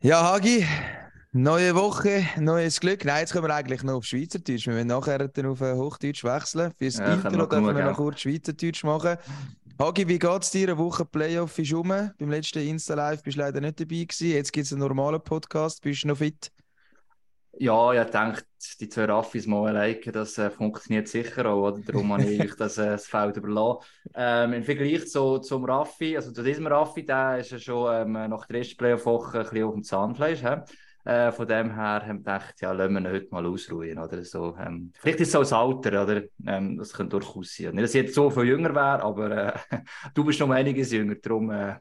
Ja, Hagi, neue Woche, neues Glück. Nein, jetzt kommen wir eigentlich noch auf Schweizerdeutsch. Wir werden nachher dann auf Hochdeutsch wechseln. Fürs ja, Intro dürfen wir noch kurz Schweizerdeutsch machen. Hagi, wie geht es dir? Eine Woche Playoff ist rum. Beim letzten Insta-Live bist du leider nicht dabei gewesen. Jetzt gibt es einen normalen Podcast. Bist du noch fit? Ja, ich denke, die zwei Raffis mal liken, das äh, funktioniert sicher auch. Oder? Darum habe ich das, äh, das Feld überlassen. Ähm, Im Vergleich zu, zum Raffi, also zu diesem Raffi, der ist ja schon ähm, nach der ersten Playoff-Woche ein bisschen auf dem Zahnfleisch. Äh, von dem her haben wir gedacht, ja, lassen wir ihn heute mal ausruhen. Oder? So, ähm, vielleicht ist es so das Alter, oder? Ähm, das könnte durchaus sein. Nicht, dass ich jetzt so viel jünger wäre, aber äh, du bist noch einiges jünger, darum äh,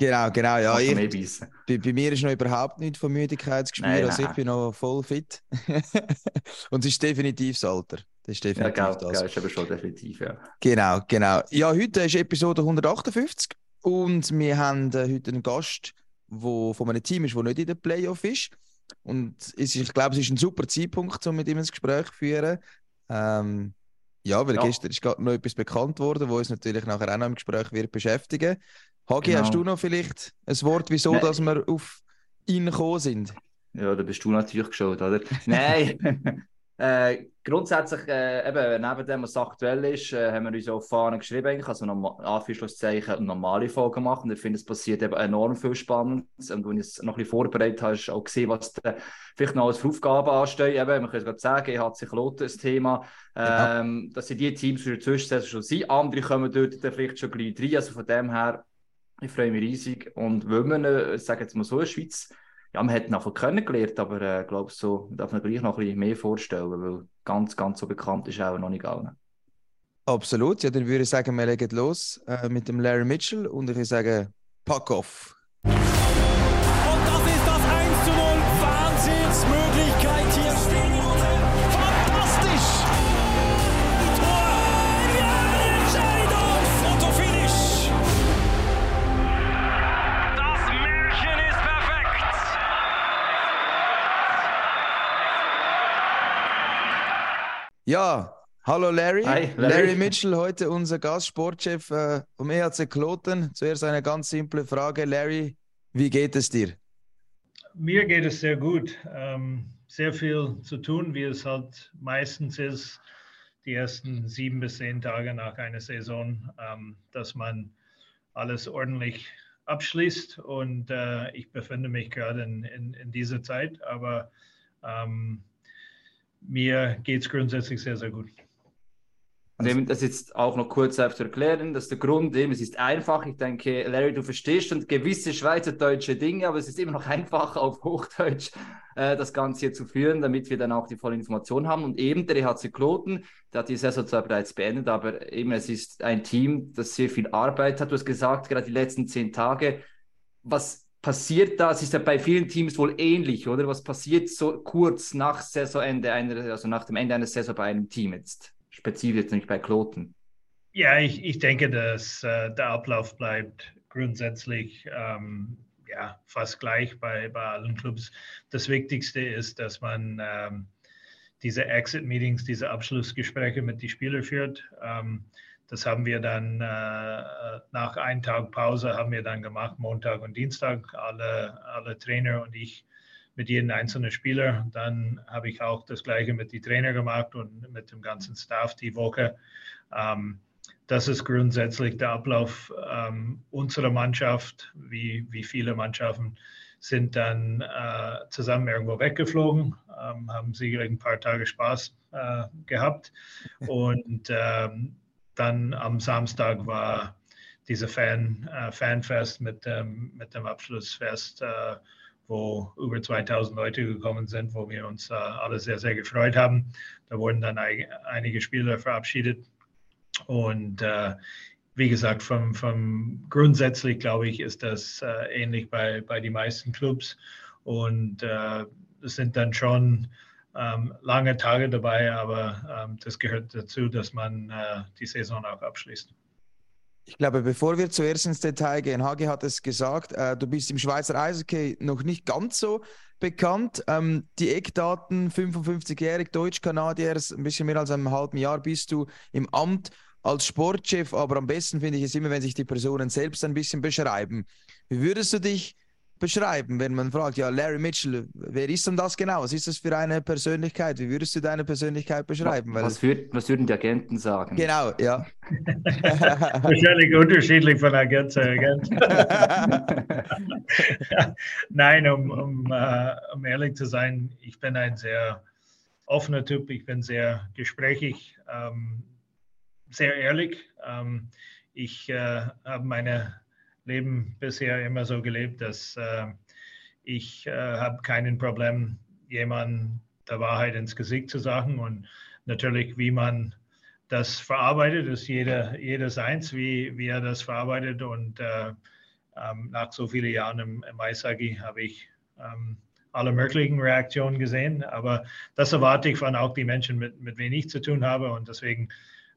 Genau, genau, ja. Ich, bei, bei, mir ist noch überhaupt nichts von Müdigkeitsgespür, nein, also ich bin noch voll fit. und es ist definitiv das Alter. Das ist definitiv ja, genau, das. Ja, ist aber schon definitiv, ja. Genau, genau. Ja, heute ist Episode 158 und wir haben äh, heute einen Gast, der von einem Team ist, der nicht in der Playoff ist. Und es ist, ich glaube, es ist ein super Zeitpunkt, um mit ihm ein Gespräch zu führen. Ähm, ja, weil ja. gestern ist gerade noch etwas bekannt worden, wo uns natürlich nachher auch noch im Gespräch wird beschäftigen. Hagi, genau. hast du noch vielleicht ein Wort, wieso Nein. dass wir auf ihn gekommen sind? Ja, da bist du natürlich geschaut, oder? Nein, äh, grundsätzlich, äh, eben, neben dem, was aktuell ist, äh, haben wir uns auf Fahnen geschrieben, also Anführungszeichen normale Folge gemacht. Und ich finde, es passiert eben enorm viel Spannendes. Und wenn ich es noch ein bisschen vorbereitet habe, hast du auch gesehen, was da vielleicht noch als Aufgaben anstehen. Eben, man kann gerade sagen, EHC Kloten das Thema, ähm, ja. dass sie die Teams die Zwischensaison schon sind. Andere kommen dort vielleicht schon gleich rein. Also von dem her, ich freue mich riesig. Und wenn man, äh, ich sage jetzt mal so, in der Schweiz, ja, man hat ihn einfach kennengelernt, aber ich äh, glaube, so darf man gleich noch ein bisschen mehr vorstellen, weil ganz, ganz so bekannt ist auch noch nicht allen. Absolut, ja, dann würde ich sagen, wir legen los äh, mit dem Larry Mitchell und ich würde sagen, pack off. Ja, hallo Larry. Hi, Larry. Larry. Mitchell, heute unser Gastsportchef äh, vom EHC Kloten. Zuerst eine ganz simple Frage. Larry, wie geht es dir? Mir geht es sehr gut. Ähm, sehr viel zu tun, wie es halt meistens ist, die ersten sieben bis zehn Tage nach einer Saison, ähm, dass man alles ordentlich abschließt. Und äh, ich befinde mich gerade in, in, in dieser Zeit, aber ähm, mir geht es grundsätzlich sehr, sehr gut. Und eben das jetzt auch noch kurz zu erklären, dass der Grund eben, es ist einfach, ich denke, Larry, du verstehst schon gewisse schweizerdeutsche Dinge, aber es ist immer noch einfach auf Hochdeutsch äh, das Ganze hier zu führen, damit wir dann auch die volle Information haben. Und eben der EHC Kloten, der hat die Saison zwar bereits beendet, aber eben es ist ein Team, das sehr viel Arbeit hat. Du hast gesagt, gerade die letzten zehn Tage, was passiert das? Ist ja bei vielen Teams wohl ähnlich, oder? Was passiert so kurz nach Saisonende, einer, also nach dem Ende einer Saison bei einem Team jetzt? Spezifisch jetzt nicht bei Kloten. Ja, ich, ich denke, dass äh, der Ablauf bleibt grundsätzlich ähm, ja, fast gleich bei, bei allen Clubs. Das Wichtigste ist, dass man ähm, diese Exit-Meetings, diese Abschlussgespräche mit den Spielern führt. Ähm, das haben wir dann äh, nach einem Tag Pause haben wir dann gemacht, Montag und Dienstag, alle, alle Trainer und ich mit jedem einzelnen Spieler. Dann habe ich auch das Gleiche mit den Trainer gemacht und mit dem ganzen Staff die Woche. Ähm, das ist grundsätzlich der Ablauf ähm, unserer Mannschaft, wie, wie viele Mannschaften sind dann äh, zusammen irgendwo weggeflogen, ähm, haben sicherlich ein paar Tage Spaß äh, gehabt und ähm, dann am Samstag war diese Fan, äh, Fanfest mit dem, mit dem Abschlussfest, äh, wo über 2000 Leute gekommen sind, wo wir uns äh, alle sehr, sehr gefreut haben. Da wurden dann ein, einige Spieler verabschiedet. Und äh, wie gesagt, vom, vom grundsätzlich glaube ich, ist das äh, ähnlich bei, bei den meisten Clubs. Und äh, es sind dann schon ähm, lange Tage dabei, aber ähm, das gehört dazu, dass man äh, die Saison auch abschließt. Ich glaube, bevor wir zuerst ins Detail gehen, Hagi hat es gesagt, äh, du bist im Schweizer Eishockey noch nicht ganz so bekannt. Ähm, die Eckdaten, 55-jährig, Deutsch-Kanadier, ein bisschen mehr als einem halben Jahr bist du im Amt als Sportchef, aber am besten finde ich es immer, wenn sich die Personen selbst ein bisschen beschreiben. Wie würdest du dich beschreiben, wenn man fragt, ja, Larry Mitchell, wer ist denn das genau? Was ist das für eine Persönlichkeit? Wie würdest du deine Persönlichkeit beschreiben? Weil, was, würd, was würden die Agenten sagen? Genau, ja. Wahrscheinlich unterschiedlich von Agent zu Agent. Nein, um, um, uh, um ehrlich zu sein, ich bin ein sehr offener Typ, ich bin sehr gesprächig, ähm, sehr ehrlich. Ähm, ich äh, habe mein Leben bisher immer so gelebt, dass äh, ich äh, habe keinen Problem, jemandem der Wahrheit ins Gesicht zu sagen und natürlich, wie man das verarbeitet, ist jeder, jeder seins, wie, wie er das verarbeitet und äh, ähm, nach so vielen Jahren im, im Eishockey habe ich ähm, alle möglichen Reaktionen gesehen. Aber das erwarte ich von auch die Menschen, mit, mit denen ich zu tun habe. Und deswegen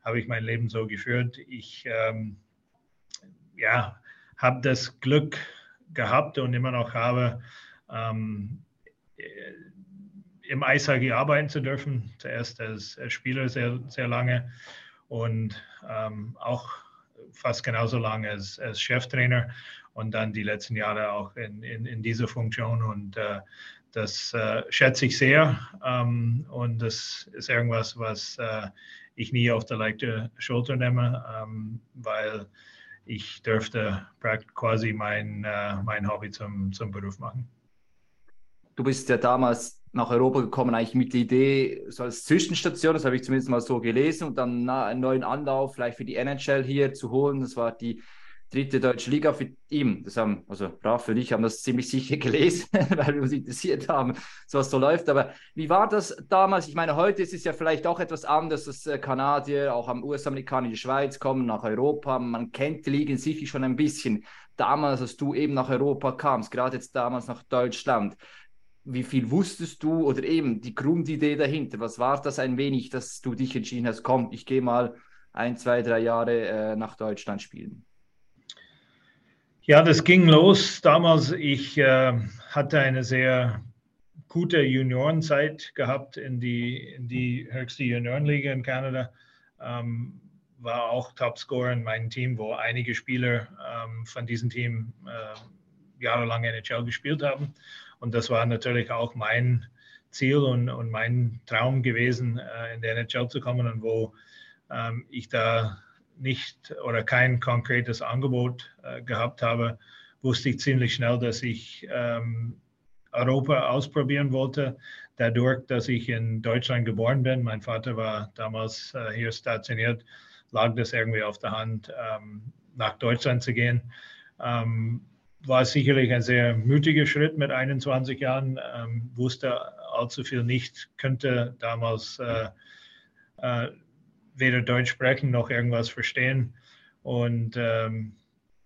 habe ich mein Leben so geführt. Ich ähm, ja, habe das Glück gehabt und immer noch habe, ähm, im Eishockey arbeiten zu dürfen. Zuerst als, Spieler sehr, sehr lange und ähm, auch fast genauso lange als, als Cheftrainer und dann die letzten Jahre auch in, in, in dieser Funktion. Und äh, das äh, schätze ich sehr. Ähm, und das ist irgendwas, was äh, ich nie auf der leichten Schulter nehme, ähm, weil ich dürfte quasi mein, äh, mein Hobby zum, zum Beruf machen. Du bist ja damals nach Europa gekommen, eigentlich mit der Idee, so als Zwischenstation, das habe ich zumindest mal so gelesen, und dann einen neuen Anlauf vielleicht für die NHL hier zu holen. Das war die dritte deutsche Liga für ihn. Das haben, also Raf und ich haben das ziemlich sicher gelesen, weil wir uns interessiert haben, so was so läuft. Aber wie war das damals? Ich meine, heute ist es ja vielleicht auch etwas anders, dass äh, Kanadier auch am US-Amerikaner in die Schweiz kommen, nach Europa. Man kennt die Ligen sicher schon ein bisschen. Damals, als du eben nach Europa kamst, gerade jetzt damals nach Deutschland, wie viel wusstest du oder eben die Grundidee dahinter? Was war das ein wenig, dass du dich entschieden hast, komm, ich gehe mal ein, zwei, drei Jahre äh, nach Deutschland spielen? Ja, das ging los damals. Ich äh, hatte eine sehr gute Juniorenzeit gehabt in die, in die höchste Juniorenliga in Kanada. Ähm, war auch Topscorer in meinem Team, wo einige Spieler ähm, von diesem Team äh, jahrelang NHL gespielt haben. Und das war natürlich auch mein Ziel und, und mein Traum gewesen, äh, in der NHL zu kommen und wo ähm, ich da nicht oder kein konkretes Angebot äh, gehabt habe, wusste ich ziemlich schnell, dass ich ähm, Europa ausprobieren wollte. Dadurch, dass ich in Deutschland geboren bin, mein Vater war damals äh, hier stationiert, lag das irgendwie auf der Hand, ähm, nach Deutschland zu gehen. Ähm, war sicherlich ein sehr mutiger Schritt mit 21 Jahren, ähm, wusste allzu viel nicht, könnte damals äh, äh, weder Deutsch sprechen noch irgendwas verstehen. Und ähm,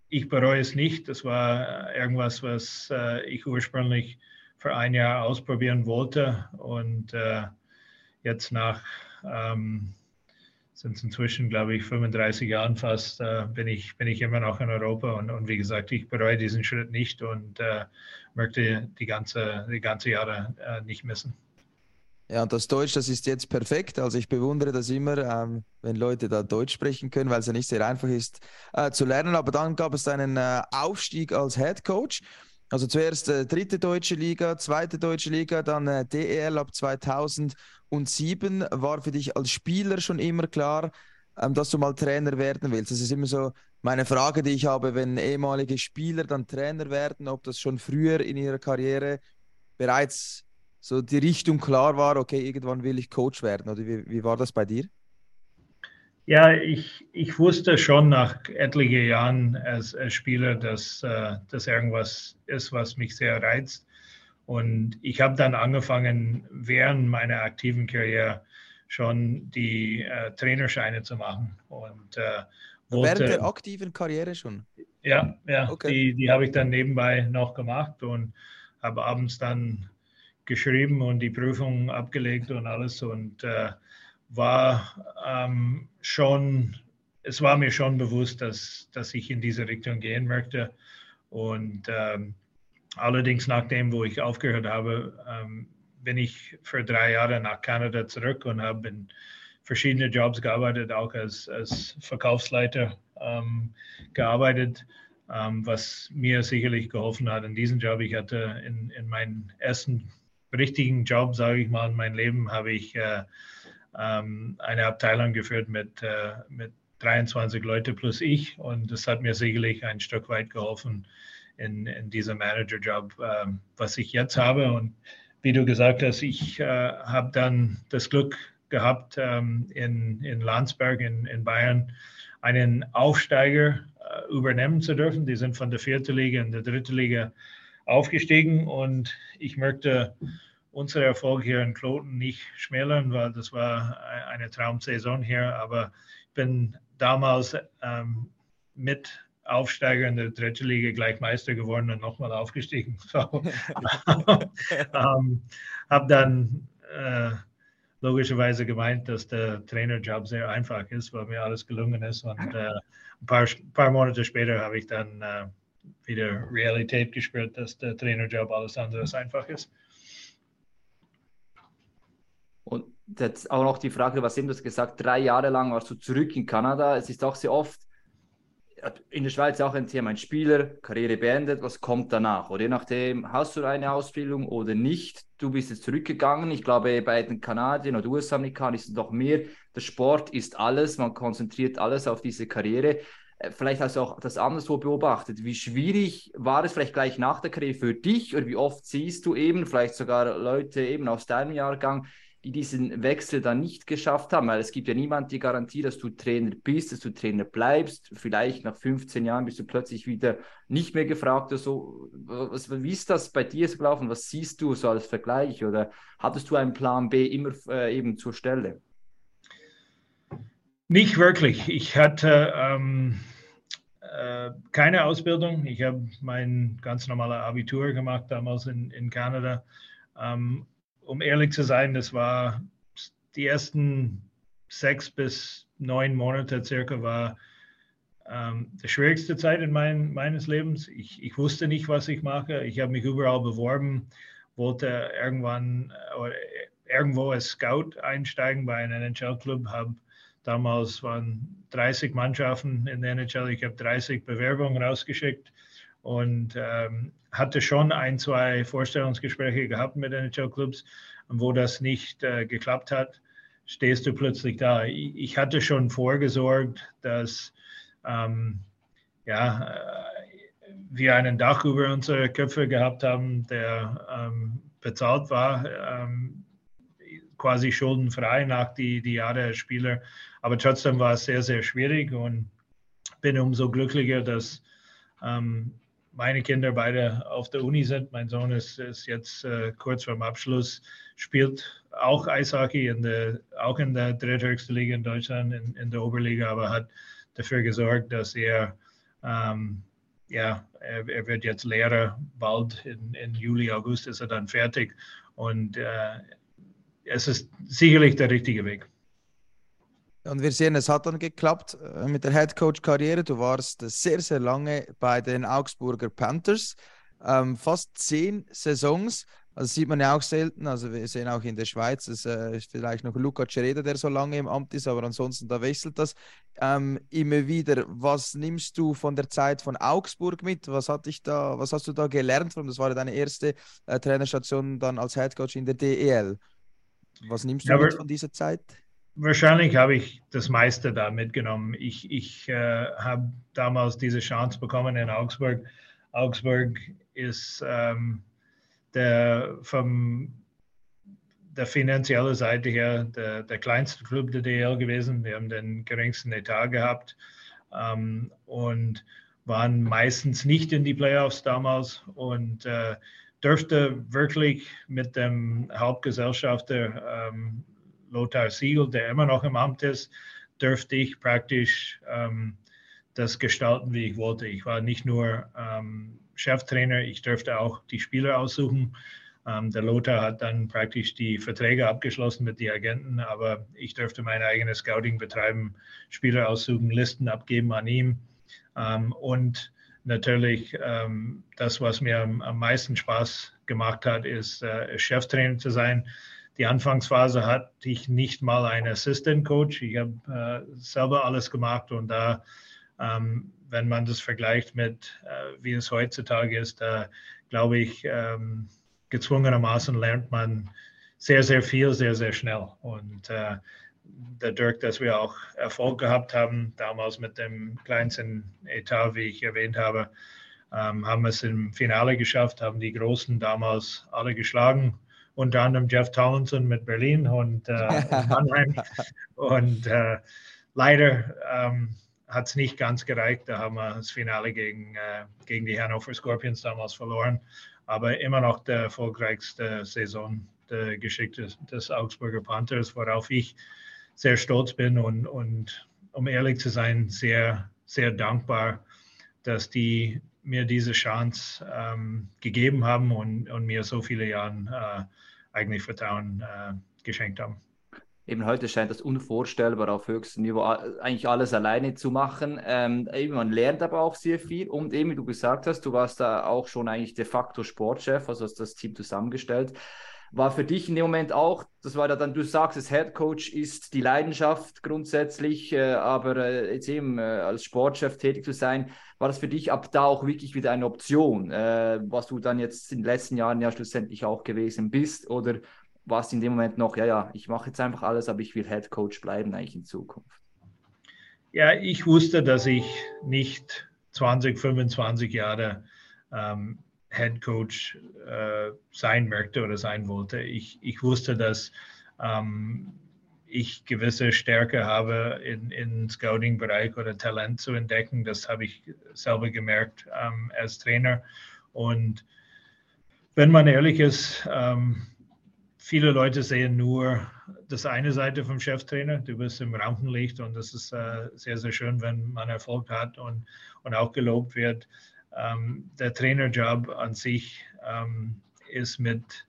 ich bereue es nicht. Das war irgendwas, was äh, ich ursprünglich für ein Jahr ausprobieren wollte. Und äh, jetzt nach, ähm, sind es inzwischen, glaube ich, 35 Jahren fast, äh, bin, ich, bin ich immer noch in Europa. Und, und wie gesagt, ich bereue diesen Schritt nicht und äh, möchte die ganze, die ganze Jahre äh, nicht missen. Ja, und das Deutsch, das ist jetzt perfekt. Also ich bewundere das immer, ähm, wenn Leute da Deutsch sprechen können, weil es ja nicht sehr einfach ist äh, zu lernen. Aber dann gab es einen äh, Aufstieg als Head Coach. Also zuerst äh, dritte deutsche Liga, zweite deutsche Liga, dann äh, DEL ab 2007. War für dich als Spieler schon immer klar, ähm, dass du mal Trainer werden willst? Das ist immer so meine Frage, die ich habe, wenn ehemalige Spieler dann Trainer werden, ob das schon früher in ihrer Karriere bereits so die Richtung klar war, okay, irgendwann will ich Coach werden? Oder wie, wie war das bei dir? Ja, ich, ich wusste schon nach etlichen Jahren als, als Spieler, dass äh, das irgendwas ist, was mich sehr reizt. Und ich habe dann angefangen, während meiner aktiven Karriere schon die äh, Trainerscheine zu machen. Und, äh, wollte, während der aktiven Karriere schon? Ja, ja okay. die, die habe ich dann nebenbei noch gemacht und habe abends dann geschrieben und die Prüfung abgelegt und alles und äh, war ähm, schon, es war mir schon bewusst, dass, dass ich in diese Richtung gehen möchte. Und ähm, allerdings nach dem, wo ich aufgehört habe, ähm, bin ich für drei Jahre nach Kanada zurück und habe in verschiedene Jobs gearbeitet, auch als, als Verkaufsleiter ähm, gearbeitet. ähm, was mir sicherlich geholfen hat in diesem Job. Ich hatte in, in meinem ersten richtigen Job, sage ich mal, in meinem Leben, habe ich äh, ähm, eine Abteilung geführt mit, äh, mit 23 Leute plus ich und das hat mir sicherlich ein Stück weit geholfen in, in diesem Manager-Job, äh, was ich jetzt habe. Und wie du gesagt hast, ich äh, habe dann das Glück gehabt, ähm, in, in Landsberg in, in Bayern einen Aufsteiger äh, übernehmen zu dürfen. Die sind von der vierten Liga in die dritte Liga aufgestiegen und ich möchte unseren Erfolg hier in Kloten nicht schmälern, weil das war eine Traumsaison hier. Aber ich bin damals ähm, mit Aufsteiger in der dritten Liga gleich Meister geworden und nochmal aufgestiegen. So, ähm, habe dann äh, logischerweise gemeint, dass der Trainerjob sehr einfach ist, weil mir alles gelungen ist. Und äh, ein paar, paar Monate später habe ich dann äh, wieder Realität gespürt, dass der Trainerjob alles andere als einfach ist. Und jetzt auch noch die Frage, was eben du gesagt, drei Jahre lang warst du zurück in Kanada. Es ist auch sehr oft in der Schweiz auch ein Thema, ein Spieler, Karriere beendet, was kommt danach? Oder je nachdem, hast du eine Ausbildung oder nicht? Du bist jetzt zurückgegangen. Ich glaube, bei den Kanadiern oder US-Amerikanern ist es doch mehr. Der Sport ist alles, man konzentriert alles auf diese Karriere. Äh, vielleicht hast du auch das anderswo beobachtet. Wie schwierig war es vielleicht gleich nach der Karriere für dich oder wie oft siehst du eben, vielleicht sogar Leute eben aus deinem Jahrgang, die diesen Wechsel dann nicht geschafft haben, weil es gibt ja niemand die Garantie, dass du Trainer bist, dass du Trainer bleibst. Vielleicht nach 15 Jahren bist du plötzlich wieder nicht mehr gefragt oder so. Was, wie ist das bei dir so gelaufen? Was siehst du so als Vergleich? Oder hattest du einen Plan B immer äh, eben zur Stelle? Nicht wirklich. Ich hatte ähm, äh, keine Ausbildung. Ich habe mein ganz normales Abitur gemacht damals in, in Kanada. Ähm, um ehrlich zu sein, das war die ersten sechs bis neun Monate circa war ähm, die schwierigste Zeit in mein, meines Lebens. Ich, ich wusste nicht, was ich mache. Ich habe mich überall beworben, wollte irgendwann äh, oder irgendwo als Scout einsteigen bei einem NHL-Club, damals waren 30 Mannschaften in der NHL, ich habe 30 Bewerbungen rausgeschickt und ähm, hatte schon ein, zwei Vorstellungsgespräche gehabt mit NHL-Clubs wo das nicht äh, geklappt hat, stehst du plötzlich da. Ich, ich hatte schon vorgesorgt, dass ähm, ja, äh, wir einen Dach über unsere Köpfe gehabt haben, der ähm, bezahlt war, ähm, quasi schuldenfrei nach die, die Jahre als Spieler. Aber trotzdem war es sehr, sehr schwierig und bin umso glücklicher, dass ähm, meine Kinder beide auf der Uni sind. Mein Sohn ist, ist jetzt äh, kurz vorm Abschluss, spielt auch Eishockey, in der, auch in der dritthöchsten Liga in Deutschland, in, in, der Oberliga, aber hat dafür gesorgt, dass er, ähm, ja, er, er, wird jetzt Lehrer, bald in, in, Juli, August ist er dann fertig und äh, es ist sicherlich der richtige Weg. Und wir sehen, es hat dann geklappt äh, mit der Headcoach-Karriere. Du warst sehr, sehr lange bei den Augsburger Panthers. Ähm, fast zehn Saisons. Also sieht man ja auch selten. Also wir sehen auch in der Schweiz, es äh, ist vielleicht noch Luca Cereda, der so lange im Amt ist, aber ansonsten da wechselt das ähm, immer wieder. Was nimmst du von der Zeit von Augsburg mit? Was hat dich da, was hast du da gelernt? Das war deine erste äh, Trainerstation dann als Headcoach in der DEL. Was nimmst du ja, mit von dieser Zeit? Wahrscheinlich habe ich das meiste da mitgenommen. Ich, ich äh, habe damals diese Chance bekommen in Augsburg. Augsburg ist ähm, der vom der finanziellen Seite her der, der kleinste Club der DL gewesen. Wir haben den geringsten Etat gehabt ähm, und waren meistens nicht in die Playoffs damals und äh, dürfte wirklich mit dem Hauptgesellschafter ähm, Lothar Siegel, der immer noch im Amt ist, dürfte ich praktisch ähm, das gestalten, wie ich wollte. Ich war nicht nur ähm, Cheftrainer, ich dürfte auch die Spieler aussuchen. Ähm, der Lothar hat dann praktisch die Verträge abgeschlossen mit den Agenten, aber ich dürfte mein eigenes Scouting betreiben, Spieler aussuchen, Listen abgeben an ihm. Ähm, und natürlich ähm, das, was mir am, am, meisten Spaß gemacht hat, ist äh, Cheftrainer zu sein die Anfangsphase hatte ich nicht mal einen Assistant Coach. Ich habe äh, selber alles gemacht und da ähm, wenn man das vergleicht mit, äh, wie es heutzutage ist, da glaube ich, ähm, gezwungenermaßen lernt man sehr, sehr viel, sehr, sehr schnell. Und äh, dadurch, dass wir auch Erfolg gehabt haben, damals mit dem kleinsten Etat, wie ich erwähnt habe, ähm, haben es im Finale geschafft, haben die Großen damals alle geschlagen, unter anderem Jeff Tollinson mit Berlin und äh, Mannheim. und äh, leider ähm, hat es nicht ganz gereicht. Da haben wir das Finale gegen, äh, gegen die Hannover Scorpions damals verloren. Aber immer noch der erfolgreichste Saison der Geschichte des Augsburger Panthers, worauf ich sehr stolz bin und, und um ehrlich zu sein, sehr, sehr dankbar, dass die mir diese Chance ähm, gegeben haben und, und, mir so viele Jahre äh, eigentlich Vertrauen äh, geschenkt haben eben heute scheint das unvorstellbar auf höchstem Niveau eigentlich alles alleine zu machen. Ähm, eben, man lernt aber auch sehr viel und eben, wie du gesagt hast, du warst da auch schon eigentlich de facto Sportchef, also hast das Team zusammengestellt. War für dich in dem Moment auch, das war ja dann, du sagst, das Head Coach ist die Leidenschaft grundsätzlich, äh, aber äh, jetzt eben äh, als Sportchef tätig zu sein, war das für dich ab da auch wirklich wieder eine Option, äh, was du dann jetzt in den letzten Jahren ja schlussendlich auch gewesen bist? Oder warst in dem Moment noch, ja, ja, ich mache jetzt einfach alles, aber ich will Head Coach bleiben eigentlich in Zukunft? Ja, ich wusste, dass ich nicht 20, 25 Jahre ähm, Head Coach äh, sein möchte oder sein wollte. Ich, ich wusste, dass ähm, ich gewisse Stärke habe in, in Scouting-Bereich oder Talent zu entdecken. Das habe ich selber gemerkt ähm, als Trainer. Und wenn man ehrlich ist, ähm, viele Leute sehen nur das eine Seite vom Cheftrainer. Du bist im Rampenlicht und das ist äh, sehr, sehr schön, wenn man Erfolg hat und, und auch gelobt wird. Ähm, der Trainerjob an sich ähm, ist mit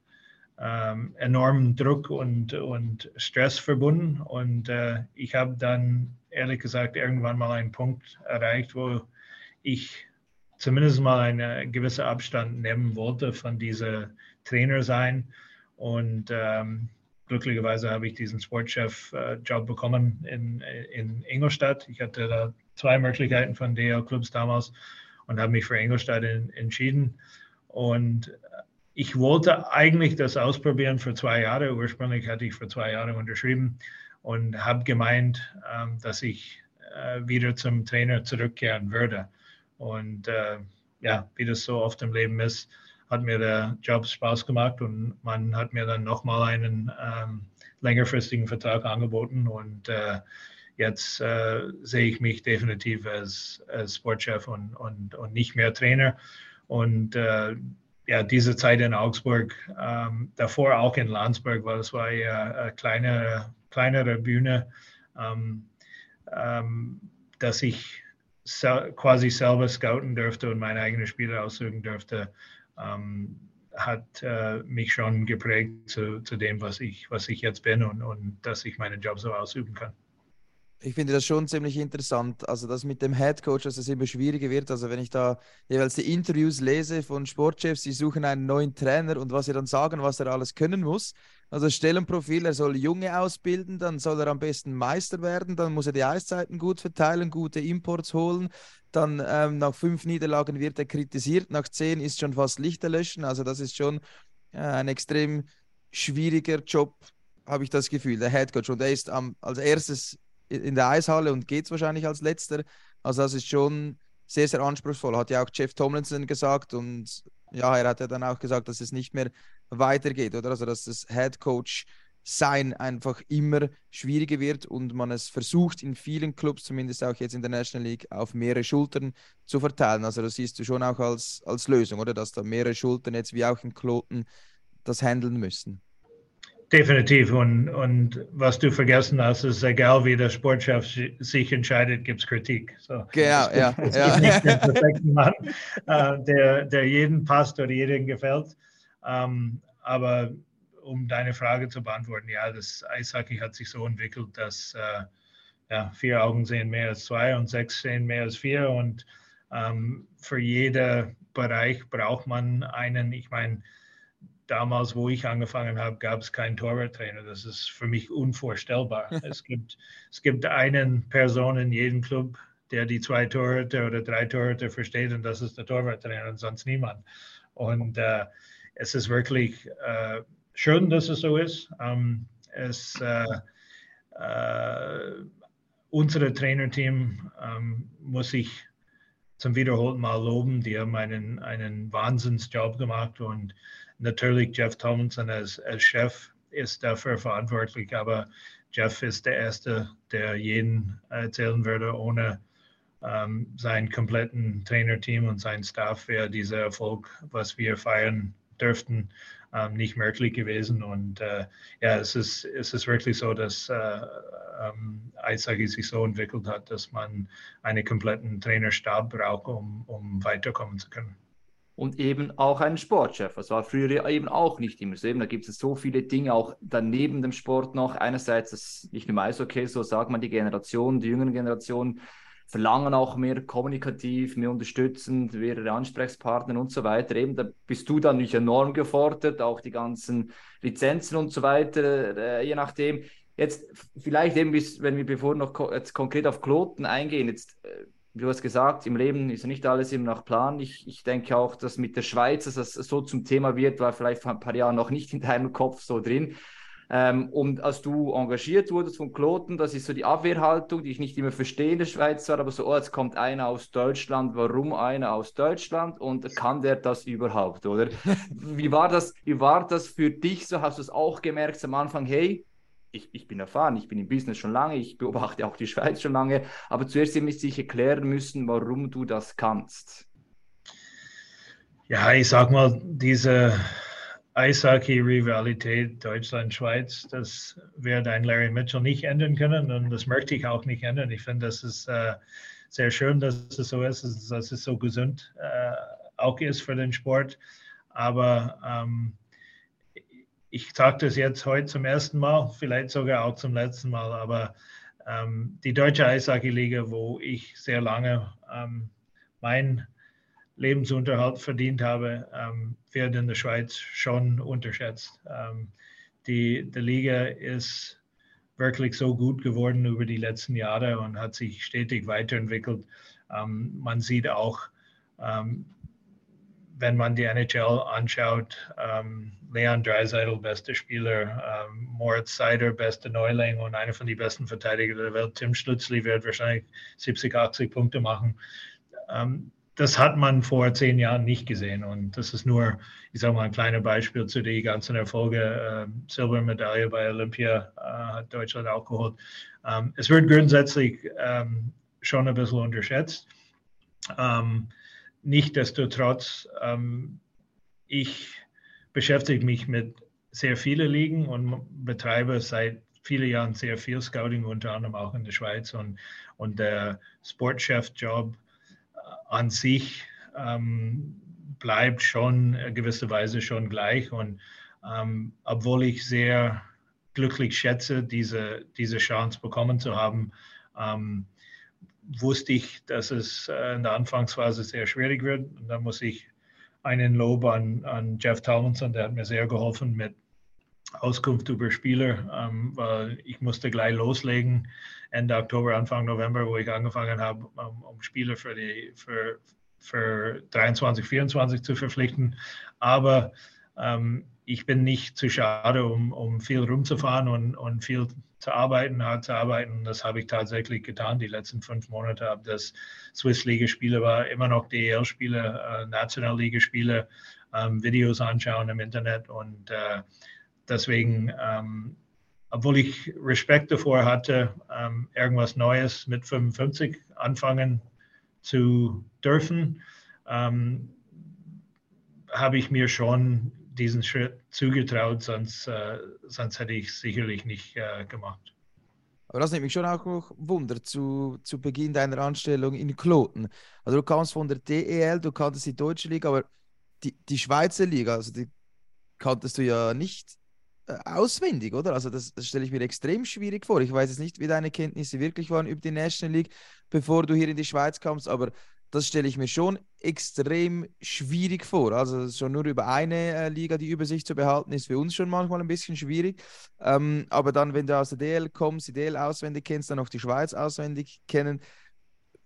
ähm, enormem Druck und, und Stress verbunden. Und äh, ich habe dann ehrlich gesagt irgendwann mal einen Punkt erreicht, wo ich zumindest mal einen gewissen Abstand nehmen wollte von dieser Trainer sein und ähm, glücklicherweise habe ich diesen Sportchef-Job bekommen in, in Ingolstadt. Ich hatte da zwei Möglichkeiten von DL-Clubs damals und habe mich für Ingolstadt in, entschieden. Und ich wollte eigentlich das ausprobieren für zwei Jahre. Ursprünglich hatte ich für zwei Jahre unterschrieben und habe gemeint, ähm, dass ich äh, wieder zum Trainer zurückkehren würde. Und äh, ja, wie das so oft im Leben ist, hat mir der Job Spaß gemacht und man hat mir dann nochmal einen ähm, längerfristigen Vertrag angeboten und äh, jetzt äh, sehe ich mich definitiv als, als Sportchef und, und, und nicht mehr Trainer. Und äh, ja, diese Zeit in Augsburg, ähm, davor auch in Landsberg, weil es war ja eine kleine, kleinere Bühne, ähm, ähm, dass ich quasi selber scouten durfte und meine eigenen Spiele aussuchen durfte ähm, hat äh, mich schon geprägt zu, zu, dem, was ich, was ich jetzt bin und, und dass ich meinen Job so ausüben kann. Ich finde das schon ziemlich interessant. Also, das mit dem Head Coach, dass es immer schwieriger wird. Also, wenn ich da jeweils die Interviews lese von Sportchefs, die suchen einen neuen Trainer und was sie dann sagen, was er alles können muss. Also, Stellenprofil, er soll Junge ausbilden, dann soll er am besten Meister werden, dann muss er die Eiszeiten gut verteilen, gute Imports holen. Dann ähm, nach fünf Niederlagen wird er kritisiert, nach zehn ist schon fast Lichter löschen. Also, das ist schon äh, ein extrem schwieriger Job, habe ich das Gefühl, der Head Coach. Und er ist am, als erstes in der Eishalle und geht es wahrscheinlich als letzter. Also das ist schon sehr, sehr anspruchsvoll. Hat ja auch Jeff Tomlinson gesagt und ja, er hat ja dann auch gesagt, dass es nicht mehr weitergeht, oder? Also dass das Head Coach sein einfach immer schwieriger wird und man es versucht in vielen Clubs, zumindest auch jetzt in der National League, auf mehrere Schultern zu verteilen. Also das siehst du schon auch als, als Lösung, oder? Dass da mehrere Schultern jetzt wie auch in Kloten das handeln müssen. Definitiv. Und, und was du vergessen hast, ist, egal wie der Sportchef sich entscheidet, gibt es Kritik. So, genau, ja. Es ja. gibt nicht den perfekten Mann, äh, der, der jeden passt oder jedem gefällt. Ähm, aber um deine Frage zu beantworten, ja, das Eishockey hat sich so entwickelt, dass äh, ja, vier Augen sehen mehr als zwei und sechs sehen mehr als vier. Und ähm, für jeden Bereich braucht man einen, ich meine, damals, wo ich angefangen habe, gab es keinen Torwarttrainer. Das ist für mich unvorstellbar. es, gibt, es gibt eine Person in jedem Club, der die zwei Torhüter oder drei Torhüter versteht und das ist der Torwarttrainer und sonst niemand. Und äh, es ist wirklich äh, schön, dass es so ist. Ähm, es, äh, äh, unser Trainerteam ähm, muss ich zum wiederholten Mal loben. Die haben einen, einen Wahnsinnsjob gemacht und natürlich Jeff Tomlinson als, als Chef ist dafür verantwortlich, aber Jeff ist der Erste, der jeden erzählen würde, ohne ähm, sein kompletten Trainerteam und sein Staff wäre dieser Erfolg, was wir feiern dürften, ähm, nicht möglich gewesen. Und äh, ja, es ist, es ist wirklich so, dass äh, ähm, Eishockey sich so entwickelt hat, dass man einen kompletten Trainerstab braucht, um, um weiterkommen zu können und eben auch einen Sportchef. Das war früher eben auch nicht immer so. Eben, da gibt es so viele Dinge auch daneben dem Sport noch. Einerseits, das nicht nur Eishockey, so sagt man, die Generation, die jüngeren Generationen verlangen auch mehr kommunikativ, mehr unterstützend, mehrere Ansprechpartner und so weiter. Eben, da bist du dann nicht enorm gefordert, auch die ganzen Lizenzen und so weiter, äh, je nachdem. Jetzt vielleicht eben, wenn wir bevor noch jetzt konkret auf Kloten eingehen, jetzt äh, du hast gesagt, im Leben ist ja nicht alles immer nach Plan. Ich, ich denke auch, dass mit der Schweiz, dass das so zum Thema wird, war vielleicht vor ein paar Jahren noch nicht in deinem Kopf so drin. Ähm, und als du engagiert wurdest von Kloten, das ist so die Abwehrhaltung, die ich nicht immer verstehe in der Schweiz zwar, aber so, oh, jetzt kommt einer aus Deutschland, warum einer aus Deutschland und kann der das überhaupt, oder? wie war das, wie war das für dich so? Hast du es auch gemerkt am Anfang, hey, ich, ich bin erfahren, ich bin im Business schon lange, ich beobachte auch die Schweiz schon lange, aber zuerst müsste ich erklären müssen, warum du das kannst. Ja, ich sag mal, diese Eishockey-Rivalität Deutschland-Schweiz, das wird ein Larry Mitchell nicht ändern können und das möchte ich auch nicht ändern. Ich finde, das ist äh, sehr schön, dass es so ist, dass es so gesund äh, auch ist für den Sport. Aber ähm, ich sage das jetzt heute zum ersten Mal, vielleicht sogar auch zum letzten Mal, aber ähm, die deutsche Eishockey-Liga, wo ich sehr lange ähm, meinen Lebensunterhalt verdient habe, ähm, wird in der Schweiz schon unterschätzt. Ähm, die, die Liga ist wirklich so gut geworden über die letzten Jahre und hat sich stetig weiterentwickelt. Ähm, man sieht auch, ähm, wenn man die NHL anschaut, ähm, Leon Dreisaitl, bester Spieler, ähm, Moritz Seider, bester Neuling und einer von den besten Verteidiger der Welt, Tim Stutzli wird wahrscheinlich 70, 80 Punkte machen. Ähm, das hat man vor zehn Jahren nicht gesehen und das ist nur, ich sage mal, ein kleines Beispiel zu den ganzen Erfolgen. Ähm, Silbermedaille bei Olympia äh, hat Deutschland auch geholt. Ähm, es wird grundsätzlich ähm, schon ein bisschen unterschätzt. Ähm, Nichtsdestotrotz, ähm, ich beschäftige mich mit sehr vielen Ligen und betreibe seit vielen Jahren sehr viel Scouting, unter anderem auch in der Schweiz. Und, und der Sportchef-Job äh, an sich ähm, bleibt schon in gewisser Weise schon gleich. Und ähm, obwohl ich sehr glücklich schätze, diese, diese Chance bekommen zu haben, ähm, wusste ich, dass es äh, in der Anfangsphase sehr schwierig wird. Und da muss ich einen Lob an, an Jeff Tomlinson, der hat mir sehr geholfen mit Auskunft über Spieler, ähm, weil ich musste gleich loslegen Ende Oktober, Anfang November, wo ich angefangen habe, um, um Spieler für die für, für 23, 24 zu verpflichten. Aber ähm, ich bin nicht zu schade, um, um viel rumzufahren und, und viel zu arbeiten, hart zu arbeiten. Das habe ich tatsächlich getan die letzten fünf Monate. Habe das Swiss Liga-Spiele war immer noch DEL-Spiele, äh, National-Liga-Spiele, ähm, Videos anschauen im Internet und äh, deswegen, ähm, obwohl ich Respekt davor hatte, ähm, irgendwas Neues mit 55 anfangen zu dürfen, ähm, habe ich mir schon diesen Schritt zugetraut, sonst, äh, sonst hätte ich sicherlich nicht äh, gemacht. Aber das nimmt mich schon auch noch Wunder zu, zu Beginn deiner Anstellung in Kloten. Also du kamst von der DEL, du kanntest die deutsche Liga, aber die, die Schweizer Liga, also die kanntest du ja nicht äh, auswendig, oder? Also das, das stelle ich mir extrem schwierig vor. Ich weiß jetzt nicht, wie deine Kenntnisse wirklich waren über die National League, bevor du hier in die Schweiz kamst, aber das stelle ich mir schon extrem schwierig vor. Also schon nur über eine äh, Liga die Übersicht zu behalten, ist für uns schon manchmal ein bisschen schwierig. Ähm, aber dann, wenn du aus der DL kommst, die DL auswendig kennst, dann auch die Schweiz auswendig kennen,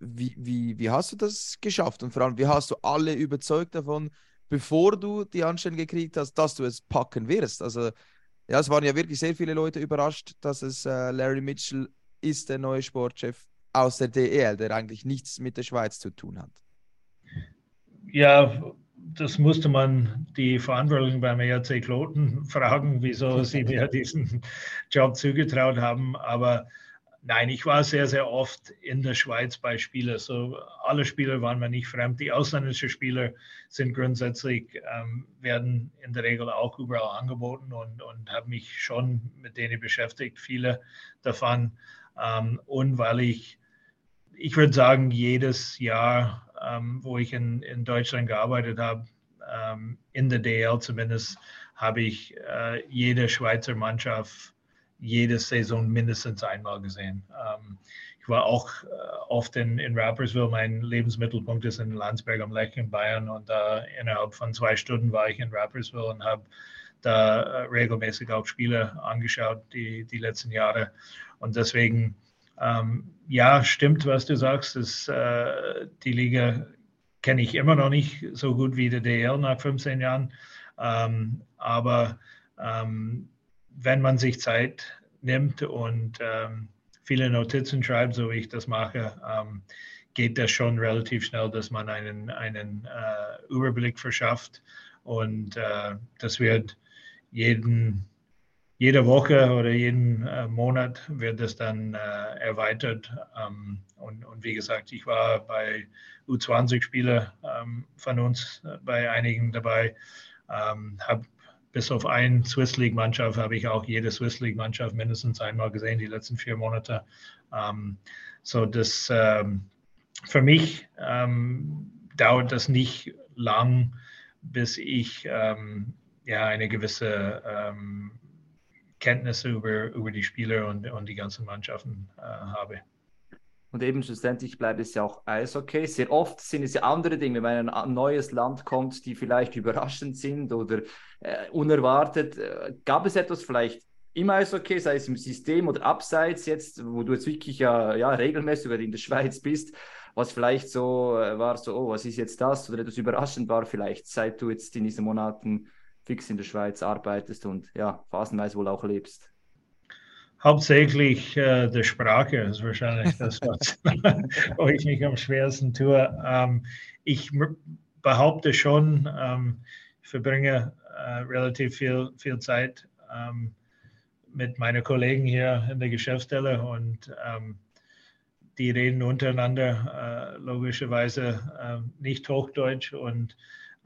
wie, wie, wie hast du das geschafft? Und vor allem, wie hast du alle überzeugt davon, bevor du die Anstellung gekriegt hast, dass du es packen wirst? Also, ja, es waren ja wirklich sehr viele Leute überrascht, dass es äh, Larry Mitchell ist, der neue Sportchef aus der DEL, der eigentlich nichts mit der Schweiz zu tun hat. Ja, das musste man die Verantwortlichen beim ERC Kloten fragen, wieso sie mir diesen Job zugetraut haben. Aber nein, ich war sehr, sehr oft in der Schweiz bei Spielern. So, alle Spieler waren mir nicht fremd. Die ausländischen Spieler sind grundsätzlich, ähm, werden in der Regel auch überall angeboten und, und habe mich schon mit denen beschäftigt, viele davon. Ähm, und weil ich, ich würde sagen, jedes Jahr ähm, wo ich in, in Deutschland gearbeitet habe, ähm, in der DL zumindest, habe ich äh, jede Schweizer Mannschaft jede Saison mindestens einmal gesehen. Ähm, ich war auch äh, oft in, in Rapperswil. Mein Lebensmittelpunkt ist in Landsberg am Lech in Bayern und äh, innerhalb von zwei Stunden war ich in Rapperswil und habe da äh, regelmäßig auch Spiele angeschaut die, die letzten Jahre. Und deswegen ähm, ja, stimmt, was du sagst. Das, äh, die Liga kenne ich immer noch nicht so gut wie der DL nach 15 Jahren. Ähm, aber ähm, wenn man sich Zeit nimmt und ähm, viele Notizen schreibt, so wie ich das mache, ähm, geht das schon relativ schnell, dass man einen, einen äh, Überblick verschafft. Und äh, das wird jeden jede Woche oder jeden äh, Monat wird es dann äh, erweitert. Ähm, und, und, wie gesagt, ich war bei U20-Spieler ähm, von uns, äh, bei einigen dabei, ähm, habe bis auf eine Swiss League-Mannschaft habe ich auch jede Swiss League-Mannschaft mindestens einmal gesehen, die letzten vier Monate. Ähm, so, das ähm, für mich ähm, dauert das nicht lang, bis ich ja eine gewisse Kenntnisse über, über die Spieler und, und die ganzen Mannschaften äh, habe. Und eben schlussendlich bleibt es ja auch Eishockey. Sehr oft sind es ja andere Dinge, wenn ein neues Land kommt, die vielleicht überraschend sind oder äh, unerwartet. Äh, gab es etwas vielleicht im Eishockey, sei es im System oder abseits jetzt, wo du jetzt wirklich ja, ja regelmäßig in der Schweiz bist, was vielleicht so äh, war, so, oh, was ist jetzt das? Oder etwas überraschend war vielleicht, seit du jetzt in diesen Monaten fix in der Schweiz arbeitest und ja, phasenweise wohl auch lebst? Hauptsächlich äh, der Sprache ist wahrscheinlich das, was wo ich mich am schwersten tue. Ähm, ich behaupte schon, ähm, ich verbringe äh, relativ viel, viel Zeit ähm, mit meinen Kollegen hier in der Geschäftsstelle und ähm, die reden untereinander äh, logischerweise äh, nicht Hochdeutsch und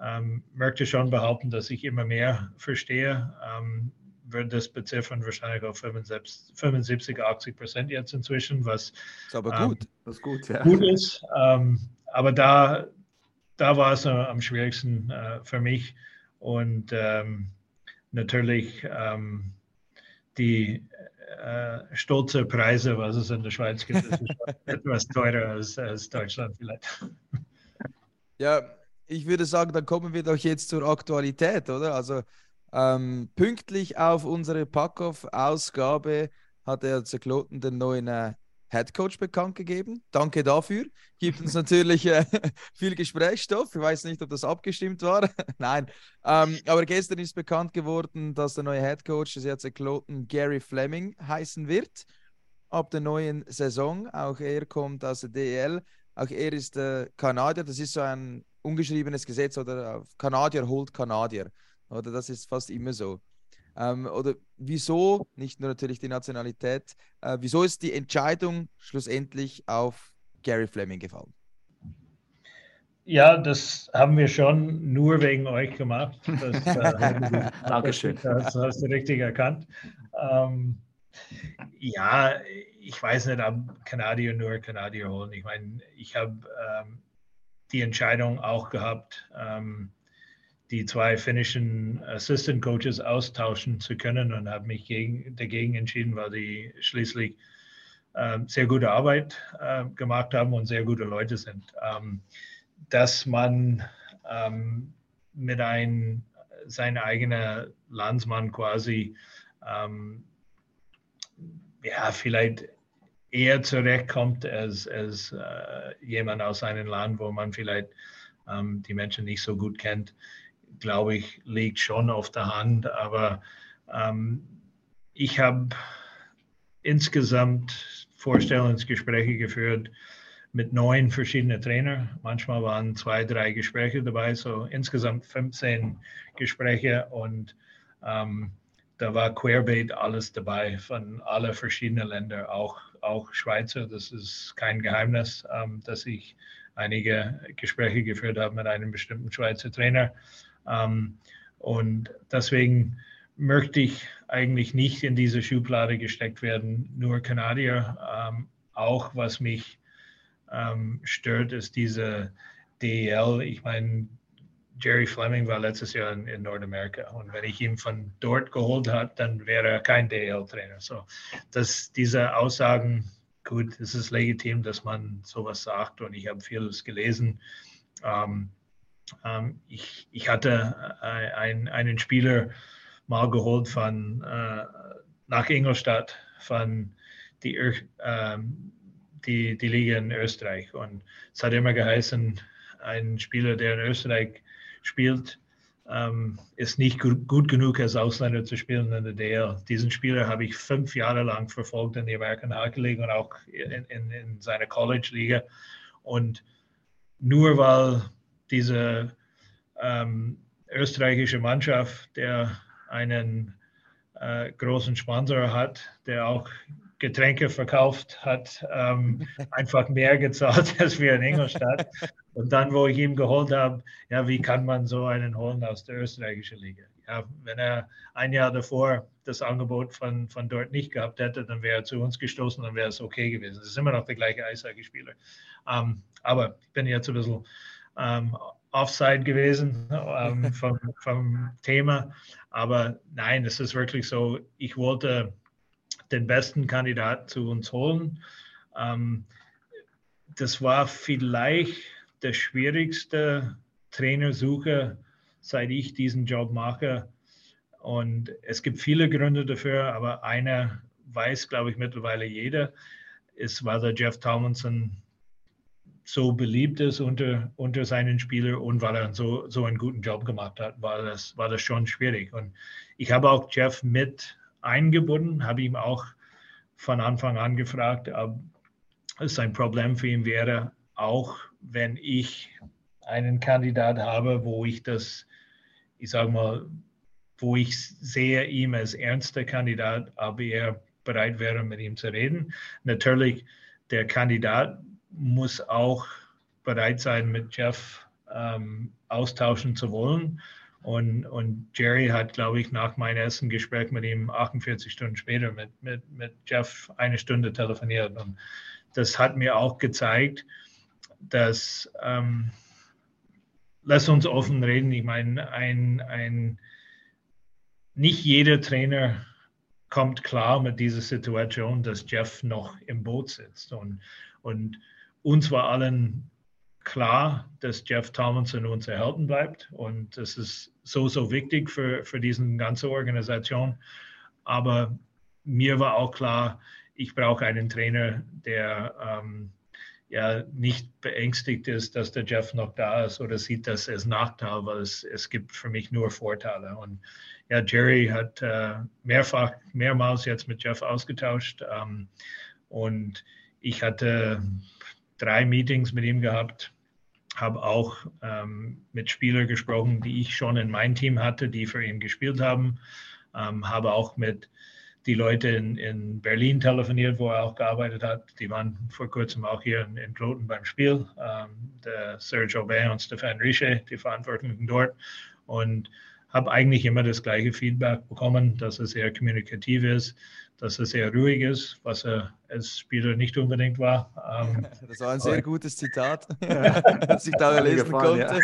ähm, möchte schon behaupten, dass ich immer mehr verstehe. Ähm, würde das beziffern wahrscheinlich auf 75, 75 80 Prozent jetzt inzwischen, was ist aber gut. Ähm, das ist gut, ja. gut ist. Ähm, aber da, da war es äh, am schwierigsten äh, für mich. Und ähm, natürlich ähm, die äh, stolze Preise, was es in der Schweiz gibt, ist etwas teurer als, als Deutschland vielleicht. Ja, ich würde sagen, dann kommen wir doch jetzt zur Aktualität, oder? Also ähm, pünktlich auf unsere Packoff-Ausgabe hat der Zerkloten den neuen äh, Head Coach bekannt gegeben. Danke dafür. Gibt uns natürlich äh, viel Gesprächsstoff. Ich weiß nicht, ob das abgestimmt war. Nein. Ähm, aber gestern ist bekannt geworden, dass der neue Head Coach des RC Kloten Gary Fleming heißen wird. Ab der neuen Saison. Auch er kommt aus der DL. Auch er ist äh, Kanadier. Das ist so ein ungeschriebenes Gesetz oder Kanadier holt Kanadier. Oder das ist fast immer so. Ähm, oder wieso, nicht nur natürlich die Nationalität, äh, wieso ist die Entscheidung schlussendlich auf Gary Fleming gefallen? Ja, das haben wir schon nur wegen euch gemacht. Das, äh, Dankeschön. Das hast du richtig erkannt. Ähm, ja, ich weiß nicht, ob Kanadier nur Kanadier holen. Ich meine, ich habe ähm, die Entscheidung auch gehabt, ähm, die zwei finnischen Assistant Coaches austauschen zu können und habe mich gegen, dagegen entschieden, weil die schließlich äh, sehr gute Arbeit äh, gemacht haben und sehr gute Leute sind. Ähm, dass man ähm, mit einem sein eigener Landsmann quasi ähm, ja vielleicht eher zurechtkommt als, als äh, jemand aus einem Land, wo man vielleicht ähm, die Menschen nicht so gut kennt, glaube ich, liegt schon auf der Hand. Aber ähm, ich habe insgesamt Vorstellungsgespräche geführt mit neun verschiedenen Trainern. Manchmal waren zwei, drei Gespräche dabei, so insgesamt 15 Gespräche und ähm, da war querbeet alles dabei von alle verschiedenen Ländern, auch, auch Schweizer. Das ist kein Geheimnis, ähm, dass ich einige Gespräche geführt habe mit einem bestimmten Schweizer Trainer. Ähm, und deswegen möchte ich eigentlich nicht in diese Schublade gesteckt werden, nur Kanadier. Ähm, auch was mich ähm, stört, ist diese DEL. Ich meine, Jerry Fleming war letztes Jahr in, in, Nordamerika und wenn ich ihn von dort geholt habe, dann wäre er kein DEL-Trainer. So, dass diese Aussagen, gut, es ist legitim, dass man sowas sagt und ich habe vieles gelesen. Ähm, ähm, ich, ich hatte äh, ein, einen Spieler mal geholt von äh, nach Ingolstadt von die, ähm, die, die Liga in Österreich. Und es hat immer geheißen, ein Spieler, der in Österreich spielt, ähm, ist nicht gut, gut, genug als Ausländer zu spielen in der DL. Diesen Spieler habe ich fünf Jahre lang verfolgt in der American Hockey League und auch in, in, in seiner College-Liga. Und nur weil diese ähm, österreichische Mannschaft, der einen äh, großen Sponsor hat, der auch Getränke verkauft hat, ähm, einfach mehr gezahlt als wir in Ingolstadt. Und dann, wo ich ihn geholt habe, ja, wie kann man so einen holen aus der österreichischen Liga? Ja, wenn er ein Jahr davor das Angebot von, von dort nicht gehabt hätte, dann wäre er zu uns gestoßen, dann wäre es okay gewesen. Das ist immer noch der gleiche Eishockeyspieler. Ähm, aber ich bin jetzt ein bisschen ähm, offside gewesen ähm, vom, vom Thema. Aber nein, es ist wirklich so, ich wollte den besten Kandidat zu uns holen. Ähm, das war vielleicht der schwierigste Trainersuche, seit ich diesen Job mache. Und es gibt viele Gründe dafür, aber einer weiß, glaube ich, mittlerweile jeder. Es war der Jeff Tomlinson so beliebt ist unter, unter seinen Spielern und weil er so, so einen guten Job gemacht hat, war das, war das schon schwierig. Und ich habe auch Jeff mit eingebunden, habe ihm auch von Anfang an gefragt, ob es ein Problem für ihn wäre, auch wenn ich einen Kandidat habe, wo ich das, ich sage mal, wo ich sehe ihm als ernster Kandidat, ob er bereit wäre, mit ihm zu reden. Natürlich, der Kandidat muss auch bereit sein, mit Jeff ähm, austauschen zu wollen. Und, und Jerry hat, glaube ich, nach meinem ersten Gespräch mit ihm 48 Stunden später mit, mit, mit Jeff eine Stunde telefoniert. Und das hat mir auch gezeigt, dass, ähm, lass uns offen reden, ich meine, ein, ein, nicht jeder Trainer kommt klar mit dieser Situation, dass Jeff noch im Boot sitzt. Und, und uns war allen klar, dass Jeff Tomlinson uns erhalten bleibt. Und das ist so, so wichtig für, für diese ganze Organisation. Aber mir war auch klar, ich brauche einen Trainer, der ähm, ja nicht beängstigt ist, dass der Jeff noch da ist oder sieht das als Nachteil, weil es, es gibt für mich nur Vorteile. Und ja, Jerry hat äh, mehrfach, mehrmals jetzt mit Jeff ausgetauscht. Ähm, und ich hatte drei Meetings mit ihm gehabt habe auch ähm, mit Spielern gesprochen, die ich schon in meinem Team hatte, die für ihn gespielt haben. Ähm, habe auch mit die Leute in, in, Berlin telefoniert, wo er auch gearbeitet hat. Die waren vor kurzem auch hier in, in Kloten beim Spiel. Ähm, der Serge Aubin und Stefan Riche, die Verantwortlichen dort. Und habe eigentlich immer das gleiche Feedback bekommen, dass er sehr kommunikativ ist, dass er sehr ruhig ist, was er als Spieler nicht unbedingt war. Ähm, das war ein sehr gutes Zitat, das ich da lesen konnte.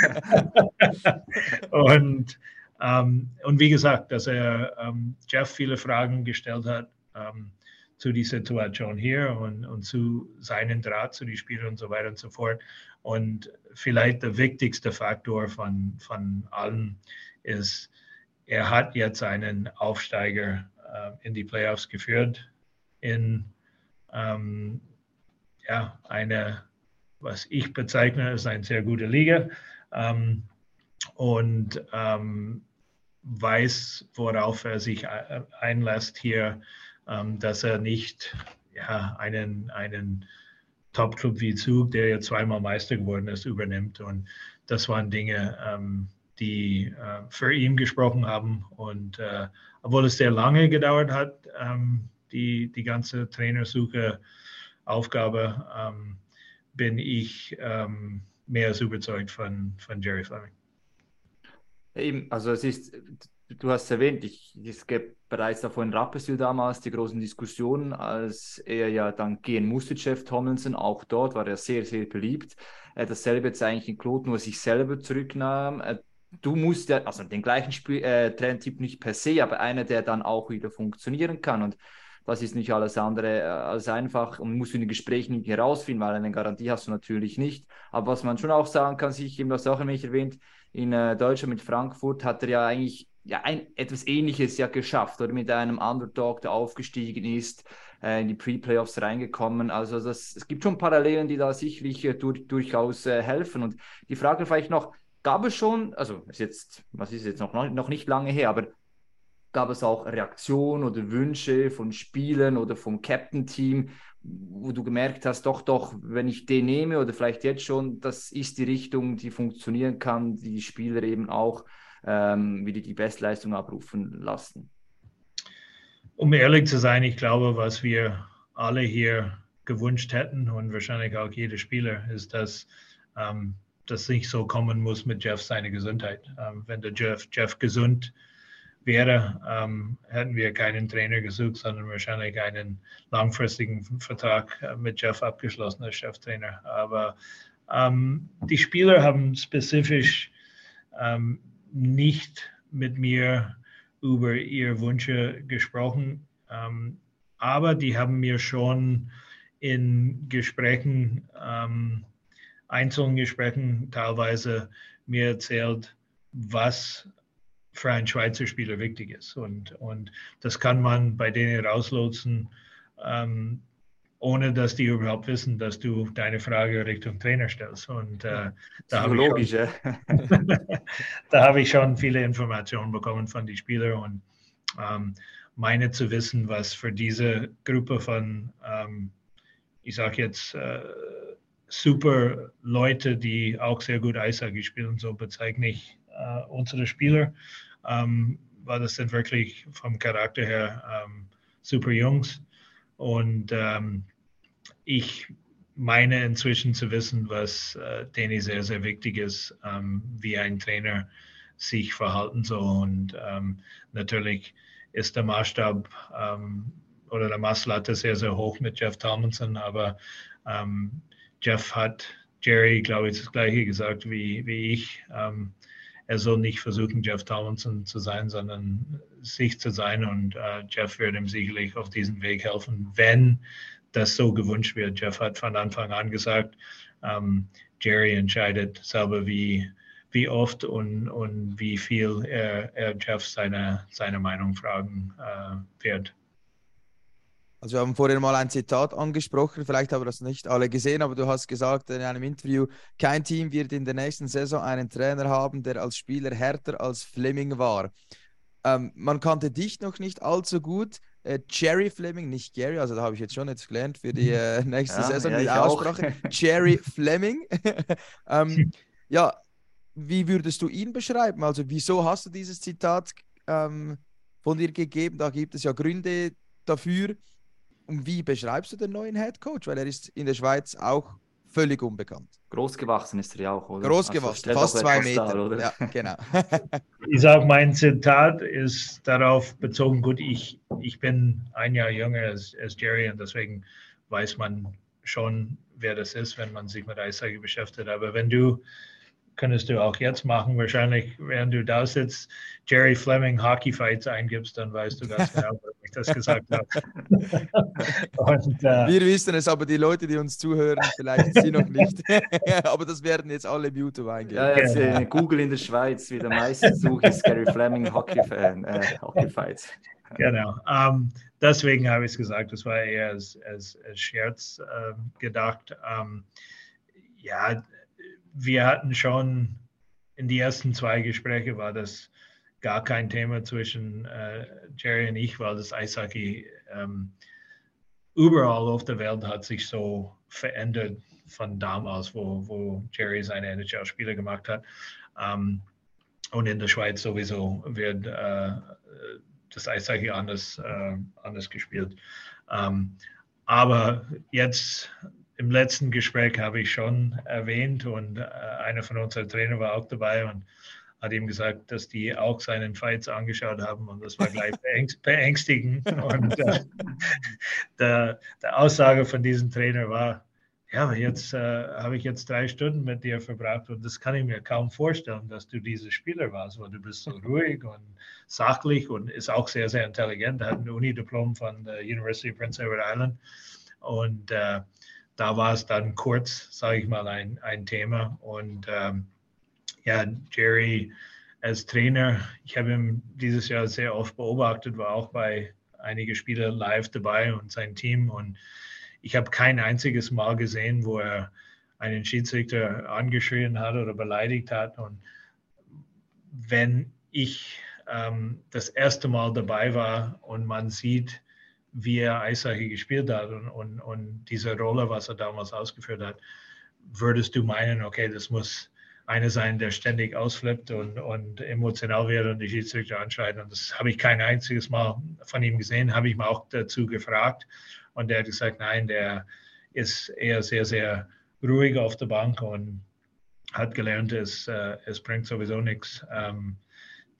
Ja. und, und wie gesagt, dass er ähm, Jeff viele Fragen gestellt hat ähm, zu der Situation hier und, und zu seinen Draht zu den Spielern und so weiter und so fort. Und vielleicht der wichtigste Faktor von, von allen ist, er hat jetzt einen Aufsteiger äh, in die Playoffs geführt in ähm, ja, eine, was ich bezeichne, als eine sehr gute Liga ähm, und ähm, weiß, worauf er sich einlässt hier, ähm, dass er nicht ja, einen, einen Top-Club wie Zug, der ja zweimal Meister geworden ist, übernimmt. Und das waren Dinge, ähm, die äh, für ihn gesprochen haben. Und äh, obwohl es sehr lange gedauert hat, ähm, die, die ganze Trainersuche Aufgabe, ähm, bin ich ähm, mehr als überzeugt von, von Jerry Fleming. Eben, also es ist, du hast erwähnt, ich, es gab bereits davor in Rapperswil damals die großen Diskussionen, als er ja dann gehen musste, Jeff Tomlinson, auch dort war er sehr, sehr beliebt. Äh, dasselbe jetzt eigentlich in wo er sich selber zurücknahm. Äh, du musst ja, also den gleichen Spiel, äh, Trendtyp nicht per se, aber einer, der dann auch wieder funktionieren kann. Und das ist nicht alles andere äh, als einfach und musst du in den Gesprächen herausfinden, weil eine Garantie hast du natürlich nicht. Aber was man schon auch sagen kann, sich eben das auch wenig erwähnt, in äh, Deutschland mit Frankfurt hat er ja eigentlich ja, ein, etwas Ähnliches ja geschafft oder mit einem Underdog, der aufgestiegen ist, äh, in die Pre-Playoffs reingekommen. Also das, es gibt schon Parallelen, die da sicherlich äh, durch, durchaus äh, helfen. Und die Frage vielleicht noch, gab es schon, also ist jetzt, was ist jetzt noch, noch nicht lange her, aber gab es auch Reaktionen oder Wünsche von Spielern oder vom Captain-Team, wo du gemerkt hast, doch, doch, wenn ich den nehme oder vielleicht jetzt schon, das ist die Richtung, die funktionieren kann, die Spieler eben auch ähm, wieder die Bestleistung abrufen lassen? Um ehrlich zu sein, ich glaube, was wir alle hier gewünscht hätten und wahrscheinlich auch jeder Spieler, ist, dass ähm, das nicht so kommen muss mit Jeff seine Gesundheit. Ähm, wenn der Jeff, Jeff gesund wäre, ähm, hätten wir keinen Trainer gesucht, sondern wahrscheinlich einen langfristigen Vertrag äh, mit Jeff abgeschlossen als Cheftrainer. Aber ähm, die Spieler haben spezifisch ähm, nicht mit mir über ihre Wünsche gesprochen, ähm, aber die haben mir schon in Gesprächen, ähm, einzelnen Gesprächen teilweise mir erzählt, was für einen Schweizer Spieler wichtig ist. Und, und das kann man bei denen rauslotsen, ähm, ohne dass die überhaupt wissen, dass du deine Frage Richtung Trainer stellst. Und äh, da habe ich, schon, da hab ich schon viele Informationen bekommen von den Spielern und ähm, meine zu wissen, was für diese Gruppe von, ähm, ich sage jetzt, äh, super Leute, die auch sehr gut Eishockey spielen, so bezeichne ich äh, unsere Spieler, ähm, weil das sind wirklich vom Charakter her ähm, super Jungs. Und ähm, ich meine inzwischen zu wissen, was äh, denen sehr, sehr wichtig ist, ähm, wie ein Trainer sich verhalten soll. Und ähm, natürlich ist der Maßstab oder der Maßlatte sehr, sehr hoch mit Jeff Tomlinson, aber ähm, Jeff hat Jerry, glaube ich, das gleiche gesagt wie, wie ich. Ähm, er soll nicht versuchen, Jeff Tomlinson zu sein, sondern sich zu sein. Und äh, Jeff wird ihm sicherlich auf diesem Weg helfen, wenn das so gewünscht wird. Jeff hat von Anfang an gesagt, ähm, Jerry entscheidet selber, wie, wie oft und, und wie viel er, er Jeff seine, seine Meinung fragen äh, wird. Also wir haben vorhin mal ein Zitat angesprochen, vielleicht haben das nicht alle gesehen, aber du hast gesagt in einem Interview, kein Team wird in der nächsten Saison einen Trainer haben, der als Spieler härter als Fleming war. Ähm, man kannte dich noch nicht allzu gut. Äh, Jerry Fleming, nicht Gary, also da habe ich jetzt schon jetzt gelernt für die äh, nächste ja, Saison ja, die Aussprache. Jerry Fleming. ähm, ja, wie würdest du ihn beschreiben? Also wieso hast du dieses Zitat ähm, von dir gegeben? Da gibt es ja Gründe dafür. Und wie beschreibst du den neuen Head Coach? Weil er ist in der Schweiz auch völlig unbekannt. Großgewachsen ist er ja auch, oder? Großgewachsen, also, fast zwei Meter. Star, oder? Ja, genau. ich sage, mein Zitat ist darauf bezogen, gut, ich, ich bin ein Jahr jünger als, als Jerry und deswegen weiß man schon, wer das ist, wenn man sich mit Eishockey beschäftigt. Aber wenn du könntest du auch jetzt machen. Wahrscheinlich, während du da sitzt, Jerry Fleming Hockey Fights eingibst, dann weißt du ganz genau, warum ich das gesagt habe. Und, äh, Wir wissen es, aber die Leute, die uns zuhören, vielleicht sie noch nicht. aber das werden jetzt alle im YouTube eingeben. Ja, jetzt äh, Google in der Schweiz, wie der meiste Such ist Gary Fleming Hockey, Fan, äh, Hockey Fights. genau. Um, deswegen habe ich es gesagt, das war eher als, als, als Scherz äh, gedacht. Um, ja, wir hatten schon in die ersten zwei Gespräche war das gar kein Thema zwischen äh, Jerry und ich, weil das Eishockey ähm, überall auf der Welt hat sich so verändert von damals, wo, wo Jerry seine NHL-Spiele gemacht hat. Ähm, und in der Schweiz sowieso wird äh, das Eishockey anders, äh, anders gespielt. Ähm, aber jetzt im letzten Gespräch habe ich schon erwähnt und äh, einer von unseren Trainern war auch dabei und hat ihm gesagt, dass die auch seinen Fights angeschaut haben und das war gleich beängstigend. Und äh, der, der, Aussage von diesem Trainer war, ja, jetzt äh, habe ich jetzt drei Stunden mit dir verbracht und das kann ich mir kaum vorstellen, dass du dieser Spieler warst, weil du bist so ruhig und sachlich und ist auch sehr, sehr intelligent. Hat ein Uni-Diplom von der University of Prince Edward Island und äh, da war es dann kurz, sage ich mal, ein, ein Thema und ähm, ja, Jerry als Trainer, ich habe ihn dieses Jahr sehr oft beobachtet, war auch bei einigen Spielen live dabei und sein Team. Und ich habe kein einziges Mal gesehen, wo er einen Schiedsrichter angeschrien hat oder beleidigt hat. Und wenn ich ähm, das erste Mal dabei war und man sieht, wie er Eishockey gespielt hat und, und, und diese Rolle, was er damals ausgeführt hat, würdest du meinen, okay, das muss einer sein, der ständig ausflippt und, und emotional wird und die Schiedsrichter anschreit. Und das habe ich kein einziges Mal von ihm gesehen, habe ich mir auch dazu gefragt. Und der hat gesagt, nein, der ist eher sehr, sehr ruhig auf der Bank und hat gelernt, es, äh, es bringt sowieso nichts, ähm,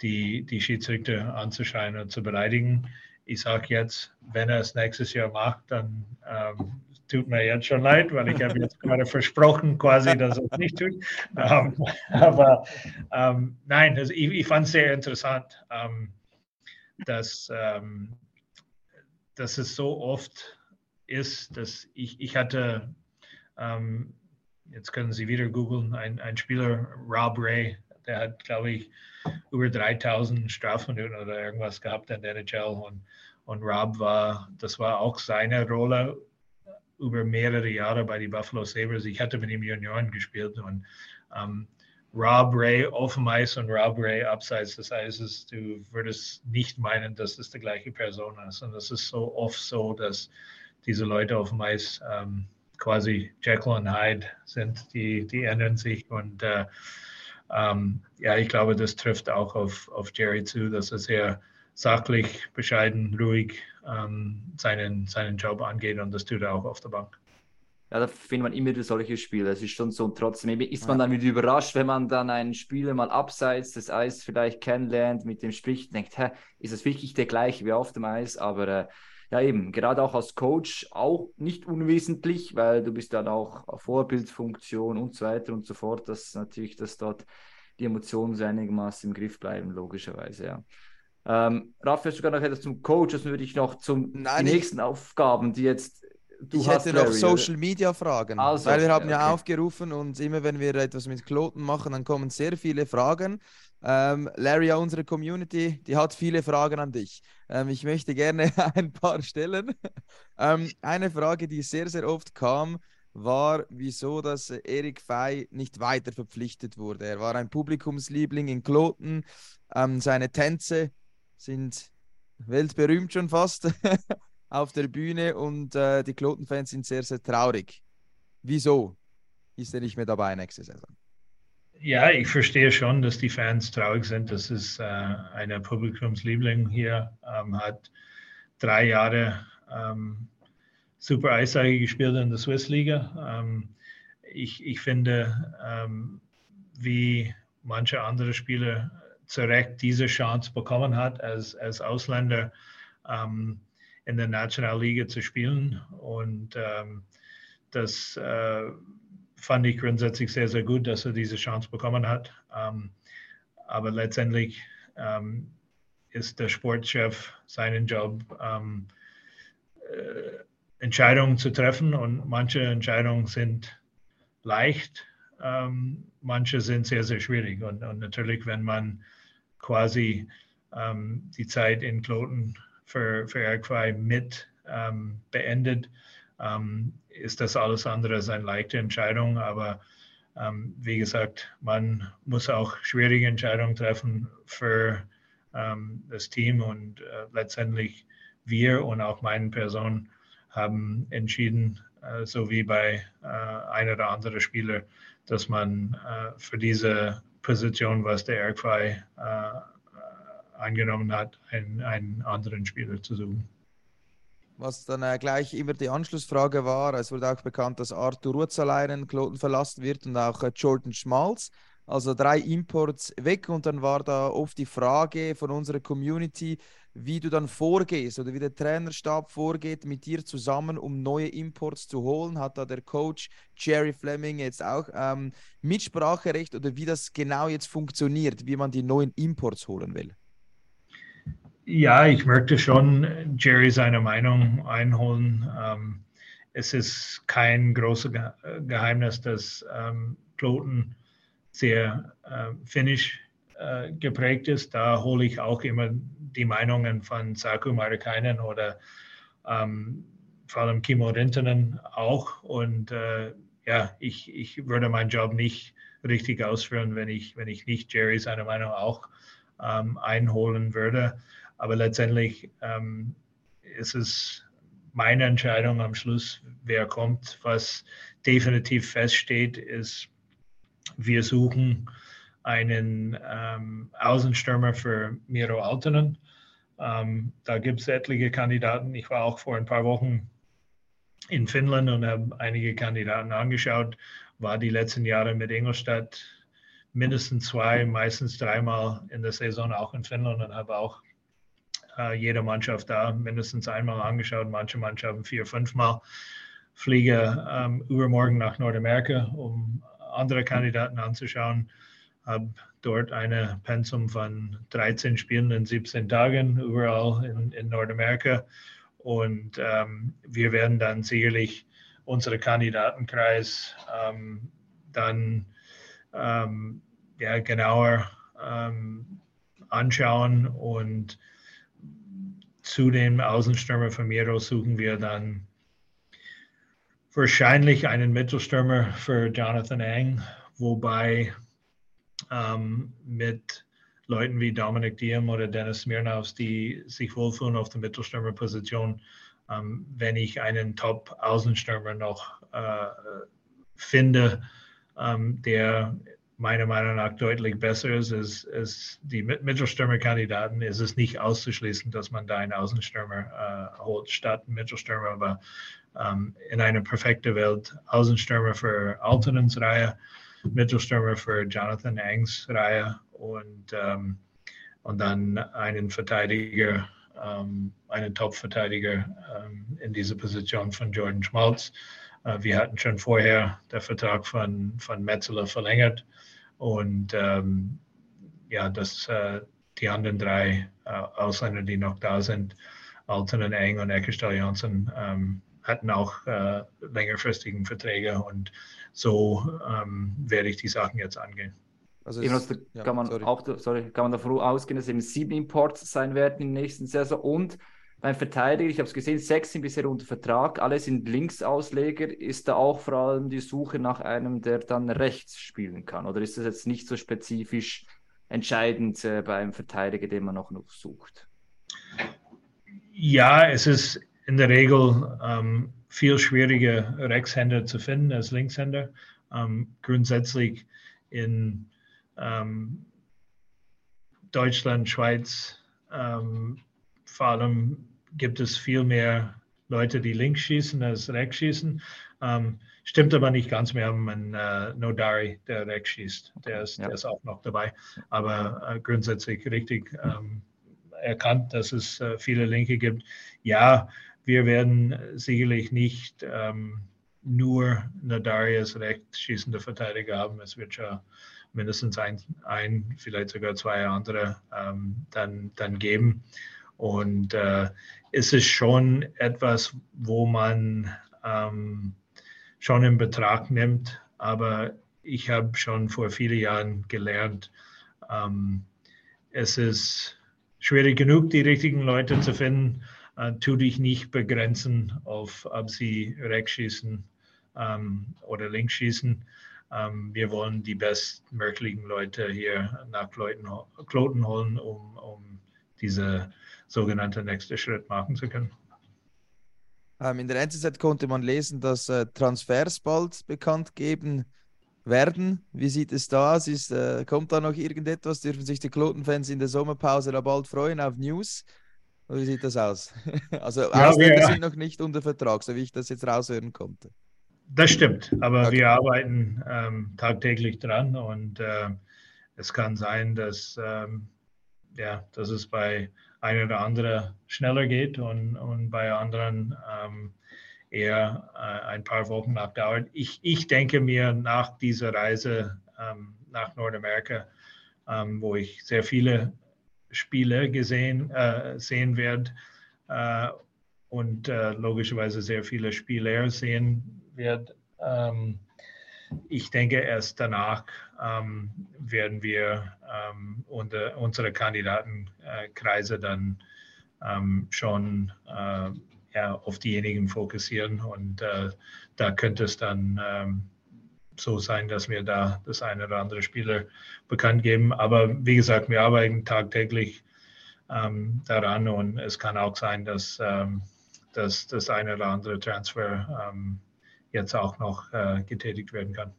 die, die Schiedsrichter anzuschreien und zu beleidigen. Ich sage jetzt, wenn er es nächstes Jahr macht, dann ähm, tut mir jetzt schon leid, weil ich habe jetzt gerade versprochen, quasi, dass er es nicht tut. Ähm, aber ähm, nein, also ich, ich fand es sehr interessant, ähm, dass, ähm, dass es so oft ist, dass ich, ich hatte, ähm, jetzt können Sie wieder googeln, ein, ein Spieler, Rob Ray, der hat, glaube ich, über 3000 Strafminuten oder irgendwas gehabt in der NHL und, und Rob war, das war auch seine Rolle über mehrere Jahre bei den Buffalo Sabres. Ich hatte mit ihm Junioren gespielt und ähm, Rob Ray auf dem Eis und Rob Ray abseits des Eises, du würdest nicht meinen, dass es die gleiche Person ist. Und das ist so oft so, dass diese Leute auf dem Eis ähm, quasi Jekyll und Hyde sind, die, die ändern sich. Und äh, ähm, ja, ich glaube, das trifft auch auf, auf Jerry zu, dass er sehr sachlich, bescheiden, ruhig ähm, seinen, seinen Job angeht und das tut er auch auf der Bank. Ja, da findet man immer wieder solche Spiele. Es ist schon so und trotzdem ist man dann wieder überrascht, wenn man dann einen Spieler mal abseits des Eis vielleicht kennenlernt, mit dem spricht, denkt, hä, ist das wirklich der gleiche wie auf dem Eis? Aber äh, ja, eben, gerade auch als Coach auch nicht unwesentlich, weil du bist dann auch Vorbildfunktion und so weiter und so fort, dass natürlich, dass dort die Emotionen so einigermaßen im Griff bleiben, logischerweise, ja. Ähm, Raff, hast du sogar noch etwas zum Coach, das würde ich noch zum Nein, nächsten ich, Aufgaben, die jetzt du ich hast, hätte noch Larry, Social Media Fragen, also, weil wir haben okay. ja aufgerufen und immer wenn wir etwas mit Kloten machen, dann kommen sehr viele Fragen. Ähm, Larry, unsere Community, die hat viele Fragen an dich. Ähm, ich möchte gerne ein paar stellen. ähm, eine Frage, die sehr, sehr oft kam, war, wieso dass Erik Fey nicht weiter verpflichtet wurde. Er war ein Publikumsliebling in Kloten. Ähm, seine Tänze sind weltberühmt schon fast auf der Bühne und äh, die Klotenfans sind sehr, sehr traurig. Wieso ist er nicht mehr dabei nächste Saison? Ja, ich verstehe schon, dass die Fans traurig sind. Das ist äh, eine Publikumsliebling hier, ähm, hat drei Jahre ähm, super Eishockey gespielt in der Swiss Liga. Ähm, ich, ich finde, ähm, wie manche andere Spieler zu Recht diese Chance bekommen hat, als, als Ausländer ähm, in der Nationalliga zu spielen. Und ähm, das äh, fand ich grundsätzlich sehr, sehr gut, dass er diese Chance bekommen hat. Ähm, aber letztendlich ähm, ist der Sportchef seinen Job, ähm, äh, Entscheidungen zu treffen. Und manche Entscheidungen sind leicht, ähm, manche sind sehr, sehr schwierig. Und, und natürlich, wenn man quasi ähm, die Zeit in Kloten für, für RQI mit ähm, beendet, ist das alles andere als eine leichte Entscheidung. Aber ähm, wie gesagt, man muss auch schwierige Entscheidungen treffen für ähm, das Team und äh, letztendlich wir und auch meine Person haben entschieden, äh, so wie bei äh, einer oder anderen Spieler, dass man äh, für diese Position, was der RQI angenommen hat, einen, einen anderen Spieler zu suchen. Was dann äh, gleich immer die Anschlussfrage war, es wurde auch bekannt, dass Arthur Rutzaleinen Kloten verlassen wird und auch äh, Jordan Schmalz. Also drei Imports weg und dann war da oft die Frage von unserer Community, wie du dann vorgehst oder wie der Trainerstab vorgeht mit dir zusammen, um neue Imports zu holen. Hat da der Coach Jerry Fleming jetzt auch ähm, Mitspracherecht oder wie das genau jetzt funktioniert, wie man die neuen Imports holen will? Ja, ich möchte schon Jerry seine Meinung einholen. Ähm, es ist kein großes Geheimnis, dass ähm, Kloten sehr äh, finnisch äh, geprägt ist. Da hole ich auch immer die Meinungen von Saku Marikainen oder ähm, vor allem Kimo Rintanen auch. Und äh, ja, ich, ich würde meinen Job nicht richtig ausführen, wenn ich, wenn ich nicht Jerry seine Meinung auch ähm, einholen würde. Aber letztendlich ähm, ist es meine Entscheidung am Schluss, wer kommt. Was definitiv feststeht, ist, wir suchen einen ähm, Außenstürmer für Miro Altonen. Ähm, da gibt es etliche Kandidaten. Ich war auch vor ein paar Wochen in Finnland und habe einige Kandidaten angeschaut. War die letzten Jahre mit Ingolstadt mindestens zwei, meistens dreimal in der Saison auch in Finnland und habe auch äh, jede Mannschaft da mindestens einmal angeschaut, manche Mannschaften vier, fünfmal. Fliege ähm, übermorgen nach Nordamerika, um andere Kandidaten anzuschauen. Habe dort eine Pensum von 13 Spielen in 17 Tagen überall in, in Nordamerika. Und ähm, wir werden dann sicherlich unseren Kandidatenkreis ähm, dann ähm, ja, genauer ähm, anschauen und zu dem Außenstürmer von Miro suchen wir dann wahrscheinlich einen Mittelstürmer für Jonathan Eng, wobei ähm, mit Leuten wie Dominic Diem oder Dennis Smirnaus, die sich wohlfühlen auf der Mittelstürmerposition, ähm, wenn ich einen Top-Außenstürmer noch äh, finde, ähm, der meiner Meinung nach deutlich besser ist, ist, ist die Mittelstürmer-Kandidaten, ist es nicht auszuschließen, dass man da einen Außenstürmer äh, holt statt Mittelstürmer, aber ähm, in einer perfekten Welt Außenstürmer für Altonens Reihe, Mittelstürmer für Jonathan Engs Reihe und, ähm, und dann einen Verteidiger, ähm, einen Top-Verteidiger ähm, in dieser Position von Jordan Schmalz. Äh, wir hatten schon vorher den Vertrag von, von Metzeler verlängert. Und ähm, ja, dass äh, die anderen drei äh, Ausländer, die noch da sind, Altonen, Eng und Eckerstall Johnson, ähm, hatten auch äh, längerfristigen Verträge und so ähm, werde ich die Sachen jetzt angehen. Also es, kann ja, man sorry. auch sorry, kann man davon ausgehen, dass eben sieben Imports sein werden in der nächsten Saison und beim Verteidiger, ich habe es gesehen, sechs sind bisher unter Vertrag, alle sind Linksausleger. Ist da auch vor allem die Suche nach einem, der dann rechts spielen kann? Oder ist das jetzt nicht so spezifisch entscheidend äh, beim Verteidiger, den man noch, noch sucht? Ja, es ist in der Regel ähm, viel schwieriger, Rechtshänder zu finden als Linkshänder. Ähm, grundsätzlich in ähm, Deutschland, Schweiz, ähm, vor allem gibt es viel mehr Leute, die links schießen als rechts schießen. Ähm, stimmt aber nicht ganz. Wir haben einen äh, Nodari, der rechts schießt. Der ist, ja. der ist auch noch dabei. Aber äh, grundsätzlich richtig ähm, erkannt, dass es äh, viele Linke gibt. Ja, wir werden sicherlich nicht ähm, nur Nodari als rechts schießende Verteidiger haben. Es wird schon mindestens ein, ein vielleicht sogar zwei andere ähm, dann, dann geben. Und äh, es ist schon etwas, wo man ähm, schon in Betracht nimmt. Aber ich habe schon vor vielen Jahren gelernt, ähm, es ist schwierig genug, die richtigen Leute zu finden. Äh, tu dich nicht begrenzen auf, ob sie rechts schießen ähm, oder links schießen. Ähm, wir wollen die bestmöglichen Leute hier nach Kloten holen, um, um diese sogenannte nächste Schritt machen zu können. Ähm, in der NZZ konnte man lesen, dass äh, Transfers bald bekannt geben werden. Wie sieht es da aus? Ist, äh, kommt da noch irgendetwas? Dürfen sich die Kloten-Fans in der Sommerpause da bald freuen auf News? Oder wie sieht das aus? also ja, Ausländer wir, sind noch nicht unter Vertrag, so wie ich das jetzt raushören konnte. Das stimmt, aber okay. wir arbeiten ähm, tagtäglich dran und äh, es kann sein, dass, ähm, ja, dass es bei ein oder andere schneller geht und, und bei anderen ähm, eher äh, ein paar Wochen abdauert. Ich, ich denke mir nach dieser Reise ähm, nach Nordamerika, ähm, wo ich sehr viele Spiele gesehen, äh, sehen werde äh, und äh, logischerweise sehr viele Spieler sehen werde, ähm, ich denke, erst danach ähm, werden wir ähm, unter, unsere Kandidatenkreise dann ähm, schon äh, ja, auf diejenigen fokussieren. Und äh, da könnte es dann ähm, so sein, dass wir da das eine oder andere Spieler bekannt geben. Aber wie gesagt, wir arbeiten tagtäglich ähm, daran und es kann auch sein, dass, ähm, dass das eine oder andere Transfer jetzt auch noch äh, getätigt werden kann.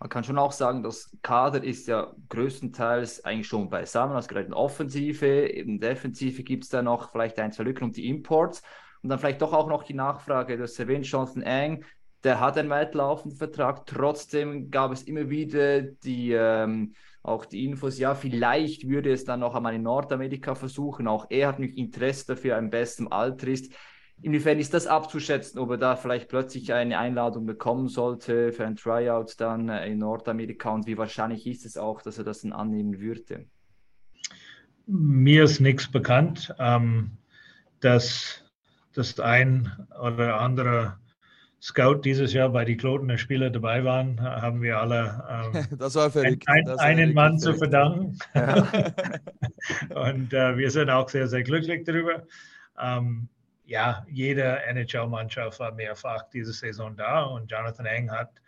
Man kann schon auch sagen, das Kader ist ja größtenteils eigentlich schon beisammen, also gerade in Offensive, in Defensive gibt es da noch vielleicht ein, zwei Lücken und die Imports. Und dann vielleicht doch auch noch die Nachfrage, du hast erwähnt, Jonathan Eng, der hat einen weitlaufenden Vertrag, trotzdem gab es immer wieder die, ähm, auch die Infos, ja, vielleicht würde es dann noch einmal in Nordamerika versuchen, auch er hat nicht Interesse dafür, im besten Alter ist. Inwiefern ist das abzuschätzen, ob er da vielleicht plötzlich eine Einladung bekommen sollte für ein Tryout dann äh, in Nordamerika und wie wahrscheinlich ist es auch, dass er das dann annehmen würde? Mir ist nichts bekannt, ähm, dass das ein oder andere Scout dieses Jahr bei den Klotener Spieler dabei waren, haben wir alle ähm, das war verrückt. Ein, das einen Mann zu verdanken. Ja. und äh, wir sind auch sehr, sehr glücklich darüber. Ähm, ja, jede NHL-Mannschaft war mehrfach diese Saison da und Jonathan Eng hat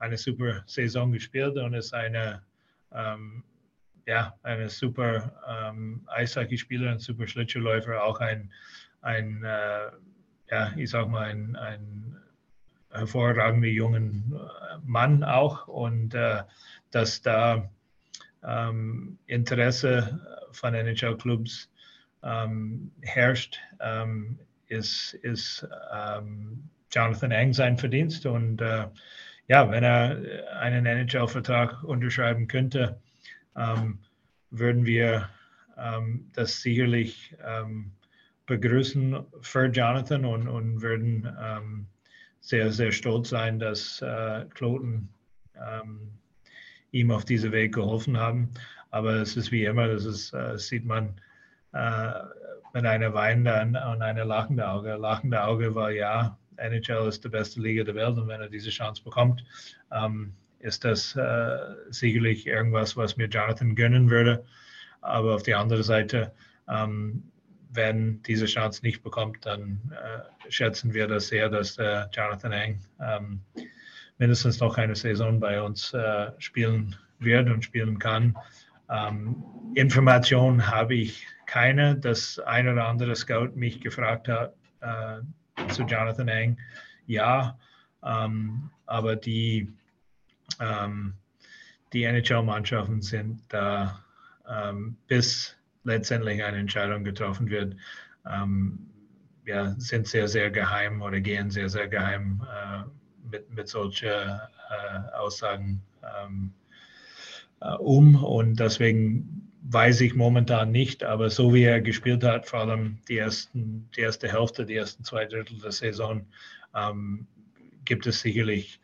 eine super Saison gespielt und ist eine, ähm, ja, eine super ähm, Eishockeyspieler, ein super Schlittschuhläufer, auch ein, ein äh, ja, ich sag mal, ein, ein hervorragender jungen äh, Mann auch und äh, dass da ähm, Interesse von NHL-Clubs ähm, herrscht, ähm, ist, ist ähm, Jonathan Eng sein Verdienst. Und äh, ja, wenn er einen NHL-Vertrag unterschreiben könnte, ähm, würden wir das sicherlich begrüßen für Jonathan und, und würden sehr, sehr stolz sein, dass äh, Kloten ihm auf diesem Weg geholfen haben. Aber es ist wie immer, das ist, äh, sieht man äh, mit einer weinende und einer lachende Auge. Lachende Auge war ja, NHL ist die beste Liga der Welt und wenn er diese Chance bekommt, ähm, ist das äh, sicherlich irgendwas, was mir Jonathan gönnen würde. Aber auf der anderen Seite, ähm, wenn diese Chance nicht bekommt, dann äh, schätzen wir das sehr, dass äh, Jonathan Eng ähm, mindestens noch eine Saison bei uns äh, spielen wird und spielen kann. Ähm, Information habe ich keine. Das ein oder andere Scout mich gefragt hat äh, zu Jonathan Eng. Ja, ähm, aber die, ähm, die NHL-Mannschaften sind da, ähm, bis letztendlich eine Entscheidung getroffen wird, ähm, ja, sind sehr, sehr geheim oder gehen sehr, sehr geheim äh, mit, mit solchen äh, Aussagen ähm, äh, um. Und deswegen weiß ich momentan nicht, aber so wie er gespielt hat, vor allem die, ersten, die erste Hälfte, die ersten zwei Drittel der Saison, ähm, gibt es sicherlich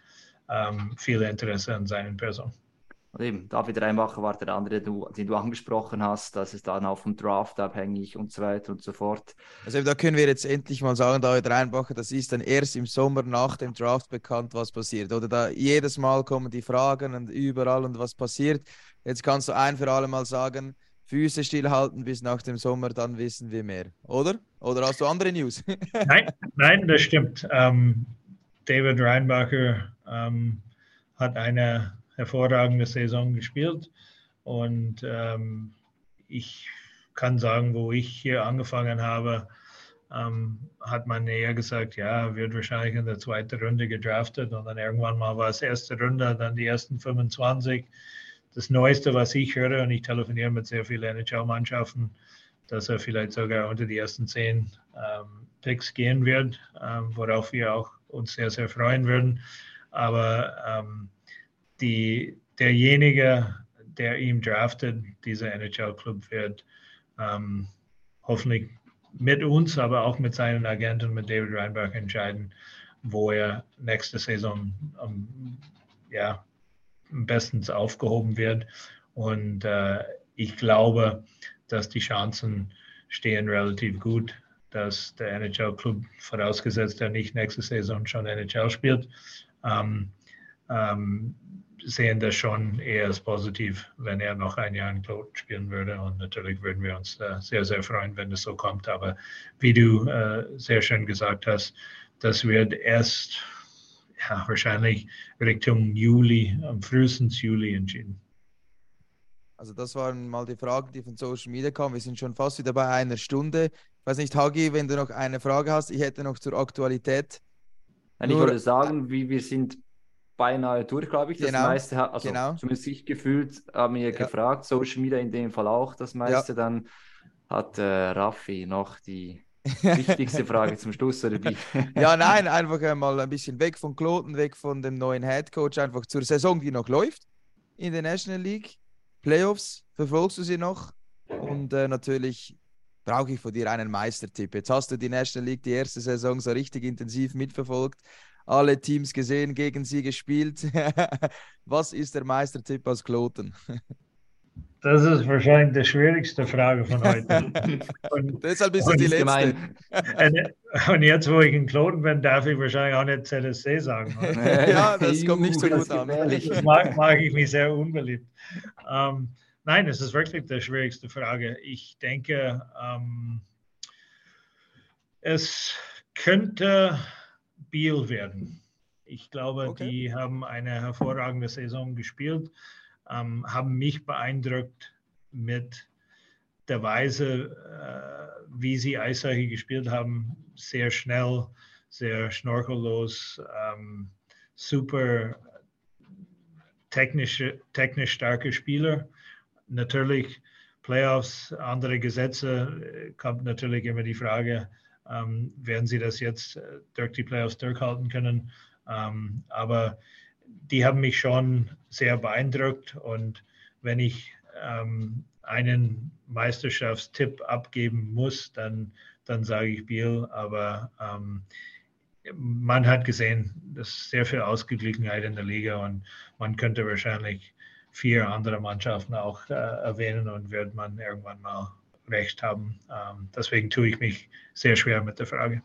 ähm, viel Interesse an seinen Person. Und eben, David Reinbacher war der andere, den du angesprochen hast. Das ist dann auch vom Draft abhängig und so weiter und so fort. Also da können wir jetzt endlich mal sagen, David Reinbacher, das ist dann erst im Sommer nach dem Draft bekannt, was passiert. Oder da jedes Mal kommen die Fragen und überall und was passiert. Jetzt kannst du ein für alle Mal sagen, Füße stillhalten bis nach dem Sommer, dann wissen wir mehr, oder? Oder hast du andere News? nein, nein, das stimmt. Ähm, David Reinbacher ähm, hat eine hervorragende Saison gespielt und ähm, ich kann sagen, wo ich hier angefangen habe, ähm, hat man eher gesagt, ja, wird wahrscheinlich in der zweiten Runde gedraftet und dann irgendwann mal war es erste Runde, dann die ersten 25. Das Neueste, was ich höre, und ich telefoniere mit sehr vielen NHL-Mannschaften, dass er vielleicht sogar unter die ersten zehn ähm, Picks gehen wird, ähm, worauf wir auch uns sehr, sehr freuen würden. Aber ähm, die, derjenige, der ihn draftet, dieser NHL-Club wird ähm, hoffentlich mit uns, aber auch mit seinen Agenten, mit David Reinberg entscheiden, wo er nächste Saison um, ja, bestens aufgehoben wird. Und äh, ich glaube, dass die Chancen stehen relativ gut, dass der NHL-Club, vorausgesetzt er nicht nächste Saison schon NHL spielt, ähm, ähm, sehen das schon eher als positiv, wenn er noch ein Jahr in Claude spielen würde. Und natürlich würden wir uns äh, sehr, sehr freuen, wenn es so kommt. Aber wie du äh, sehr schön gesagt hast, das wird erst ja, wahrscheinlich Richtung Juli, am frühestens Juli entschieden. Also das waren mal die Fragen, die von Social Media kamen. Wir sind schon fast wieder bei einer Stunde. Ich weiß nicht, Hagi, wenn du noch eine Frage hast, ich hätte noch zur Aktualität. Nein, ich wollte sagen, wie wir sind beinahe durch, glaube ich. Das genau, meiste hat, also genau. zumindest ich gefühlt, haben mir ja. gefragt, Social Media in dem Fall auch das meiste. Ja. Dann hat äh, Raffi noch die wichtigste Frage zum Schluss, oder wie? ja, nein, einfach mal ein bisschen weg von Kloten, weg von dem neuen Head Coach, einfach zur Saison, die noch läuft in der National League. Playoffs, verfolgst du sie noch? Und äh, natürlich brauche ich von dir einen Meistertipp. Jetzt hast du die National League die erste Saison so richtig intensiv mitverfolgt alle Teams gesehen, gegen sie gespielt. Was ist der Meistertipp aus Kloten? Das ist wahrscheinlich die schwierigste Frage von heute. Und, Deshalb ist es die letzte. Und, jetzt, wo ich in Kloten bin, darf ich wahrscheinlich auch nicht ZSC sagen. ja, das kommt nicht so gut an. Das mag, mag, ich mich sehr unbeliebt. Ähm, nein, es ist wirklich die schwierigste Frage. Ich denke, ähm, es könnte Biel werden. Ich glaube, okay. die haben eine hervorragende Saison gespielt, ähm, haben mich beeindruckt mit der Weise, äh, wie sie Eishockey gespielt haben. Sehr schnell, sehr schnorchellos, ähm, super technische, technisch starke Spieler. Natürlich Playoffs, andere Gesetze, äh, kommt natürlich immer die Frage, ähm, werden sie das jetzt äh, durch die Playoffs durchhalten können. Ähm, aber die haben mich schon sehr beeindruckt und wenn ich ähm, einen Meisterschaftstipp abgeben muss, dann, dann sage ich Biel. Aber ähm, man hat gesehen, dass sehr viel Ausgeglichenheit in der Liga und man könnte wahrscheinlich vier andere Mannschaften auch äh, erwähnen und wird man irgendwann mal recht haben. Ähm, deswegen tue ich mich sehr schwer mit der Frage.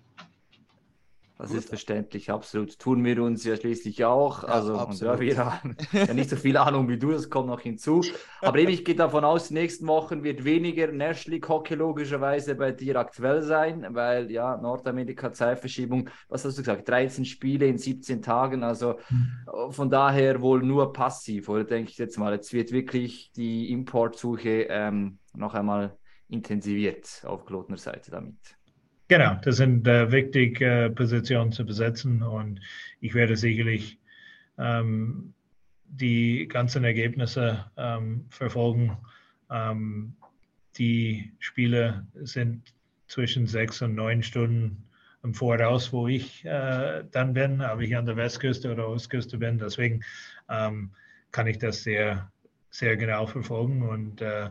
Das ist verständlich, absolut. Tun wir uns ja schließlich auch. Ja, also ja, wir haben ja nicht so viel Ahnung wie du, das kommt noch hinzu. Aber eben, ich gehe davon aus, die nächsten Wochen wird weniger National League Hockey logischerweise bei dir aktuell sein, weil ja, Nordamerika Zeitverschiebung, was hast du gesagt, 13 Spiele in 17 Tagen, also mhm. von daher wohl nur passiv, oder denke ich jetzt mal, jetzt wird wirklich die Importsuche ähm, noch einmal intensiviert auf Klotner Seite damit. Genau, das sind äh, wichtige äh, Positionen zu besetzen und ich werde sicherlich ähm, die ganzen Ergebnisse ähm, verfolgen. Ähm, die Spiele sind zwischen sechs und neun Stunden im Voraus, wo ich äh, dann bin, ob ich an der Westküste oder Ostküste bin. Deswegen ähm, kann ich das sehr, sehr genau verfolgen und äh,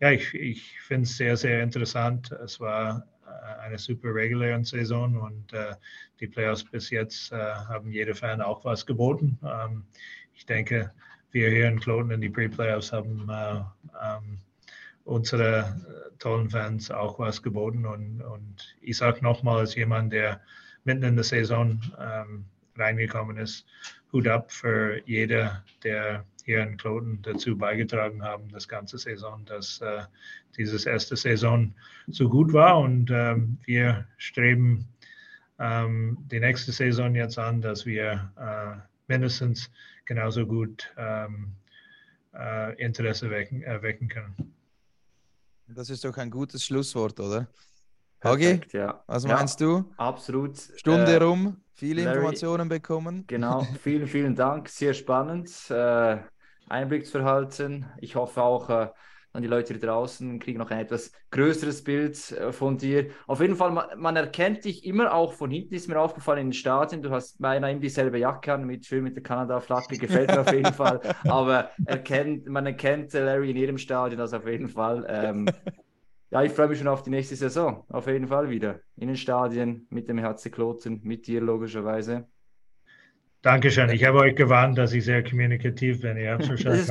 ja, ich, ich finde es sehr, sehr interessant. Es war äh, eine super reguläre Saison und äh, die Playoffs bis jetzt äh, haben jeder Fan auch was geboten. Ähm, ich denke, wir hier in Kloten in die Pre-Playoffs haben äh, ähm, unsere äh, tollen Fans auch was geboten und, und ich sage nochmal als jemand, der mitten in der Saison ähm, reingekommen ist, Hut ab für jeder, der hier in Kloten dazu beigetragen haben, das ganze Saison, dass äh, dieses erste Saison so gut war. Und ähm, wir streben ähm, die nächste Saison jetzt an, dass wir äh, mindestens genauso gut ähm, äh, Interesse wecken, erwecken können. Das ist doch ein gutes Schlusswort, oder? Hagi, ja. was meinst ja, du? Absolut. Stunde äh, rum, viele Larry, Informationen bekommen. Genau, vielen, vielen Dank. Sehr spannend. Äh, Einblicksverhalten. Ich hoffe auch, äh, an die Leute draußen kriegen noch ein etwas größeres Bild äh, von dir. Auf jeden Fall, man, man, erkennt dich immer auch von hinten, ist mir aufgefallen in den Stadien. Du hast beinahe immer dieselbe Jacke an, mit, schön mit der Kanada-Flagge, gefällt mir auf jeden Fall. Aber erkennt, man erkennt Larry in jedem Stadion, das auf jeden Fall. Ähm, ja, ich freue mich schon auf die nächste Saison. Auf jeden Fall wieder. In den Stadien, mit dem HC Kloten, mit dir logischerweise. Dankeschön. Ich habe euch gewarnt, dass ich sehr kommunikativ bin. Ihr habt das, ist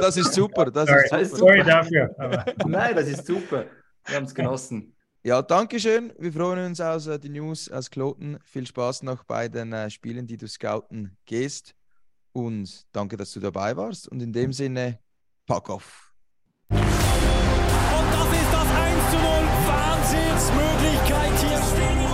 das ist super. Das sorry, ist super. sorry dafür. Aber. Nein, das ist super. Wir haben es genossen. Ja, danke schön. Wir freuen uns aus äh, die News aus Kloten. Viel Spaß noch bei den äh, Spielen, die du scouten gehst. Und danke, dass du dabei warst. Und in dem Sinne, pack auf. Und das ist das 1 zu 0. Wahnsinnsmöglichkeit hier.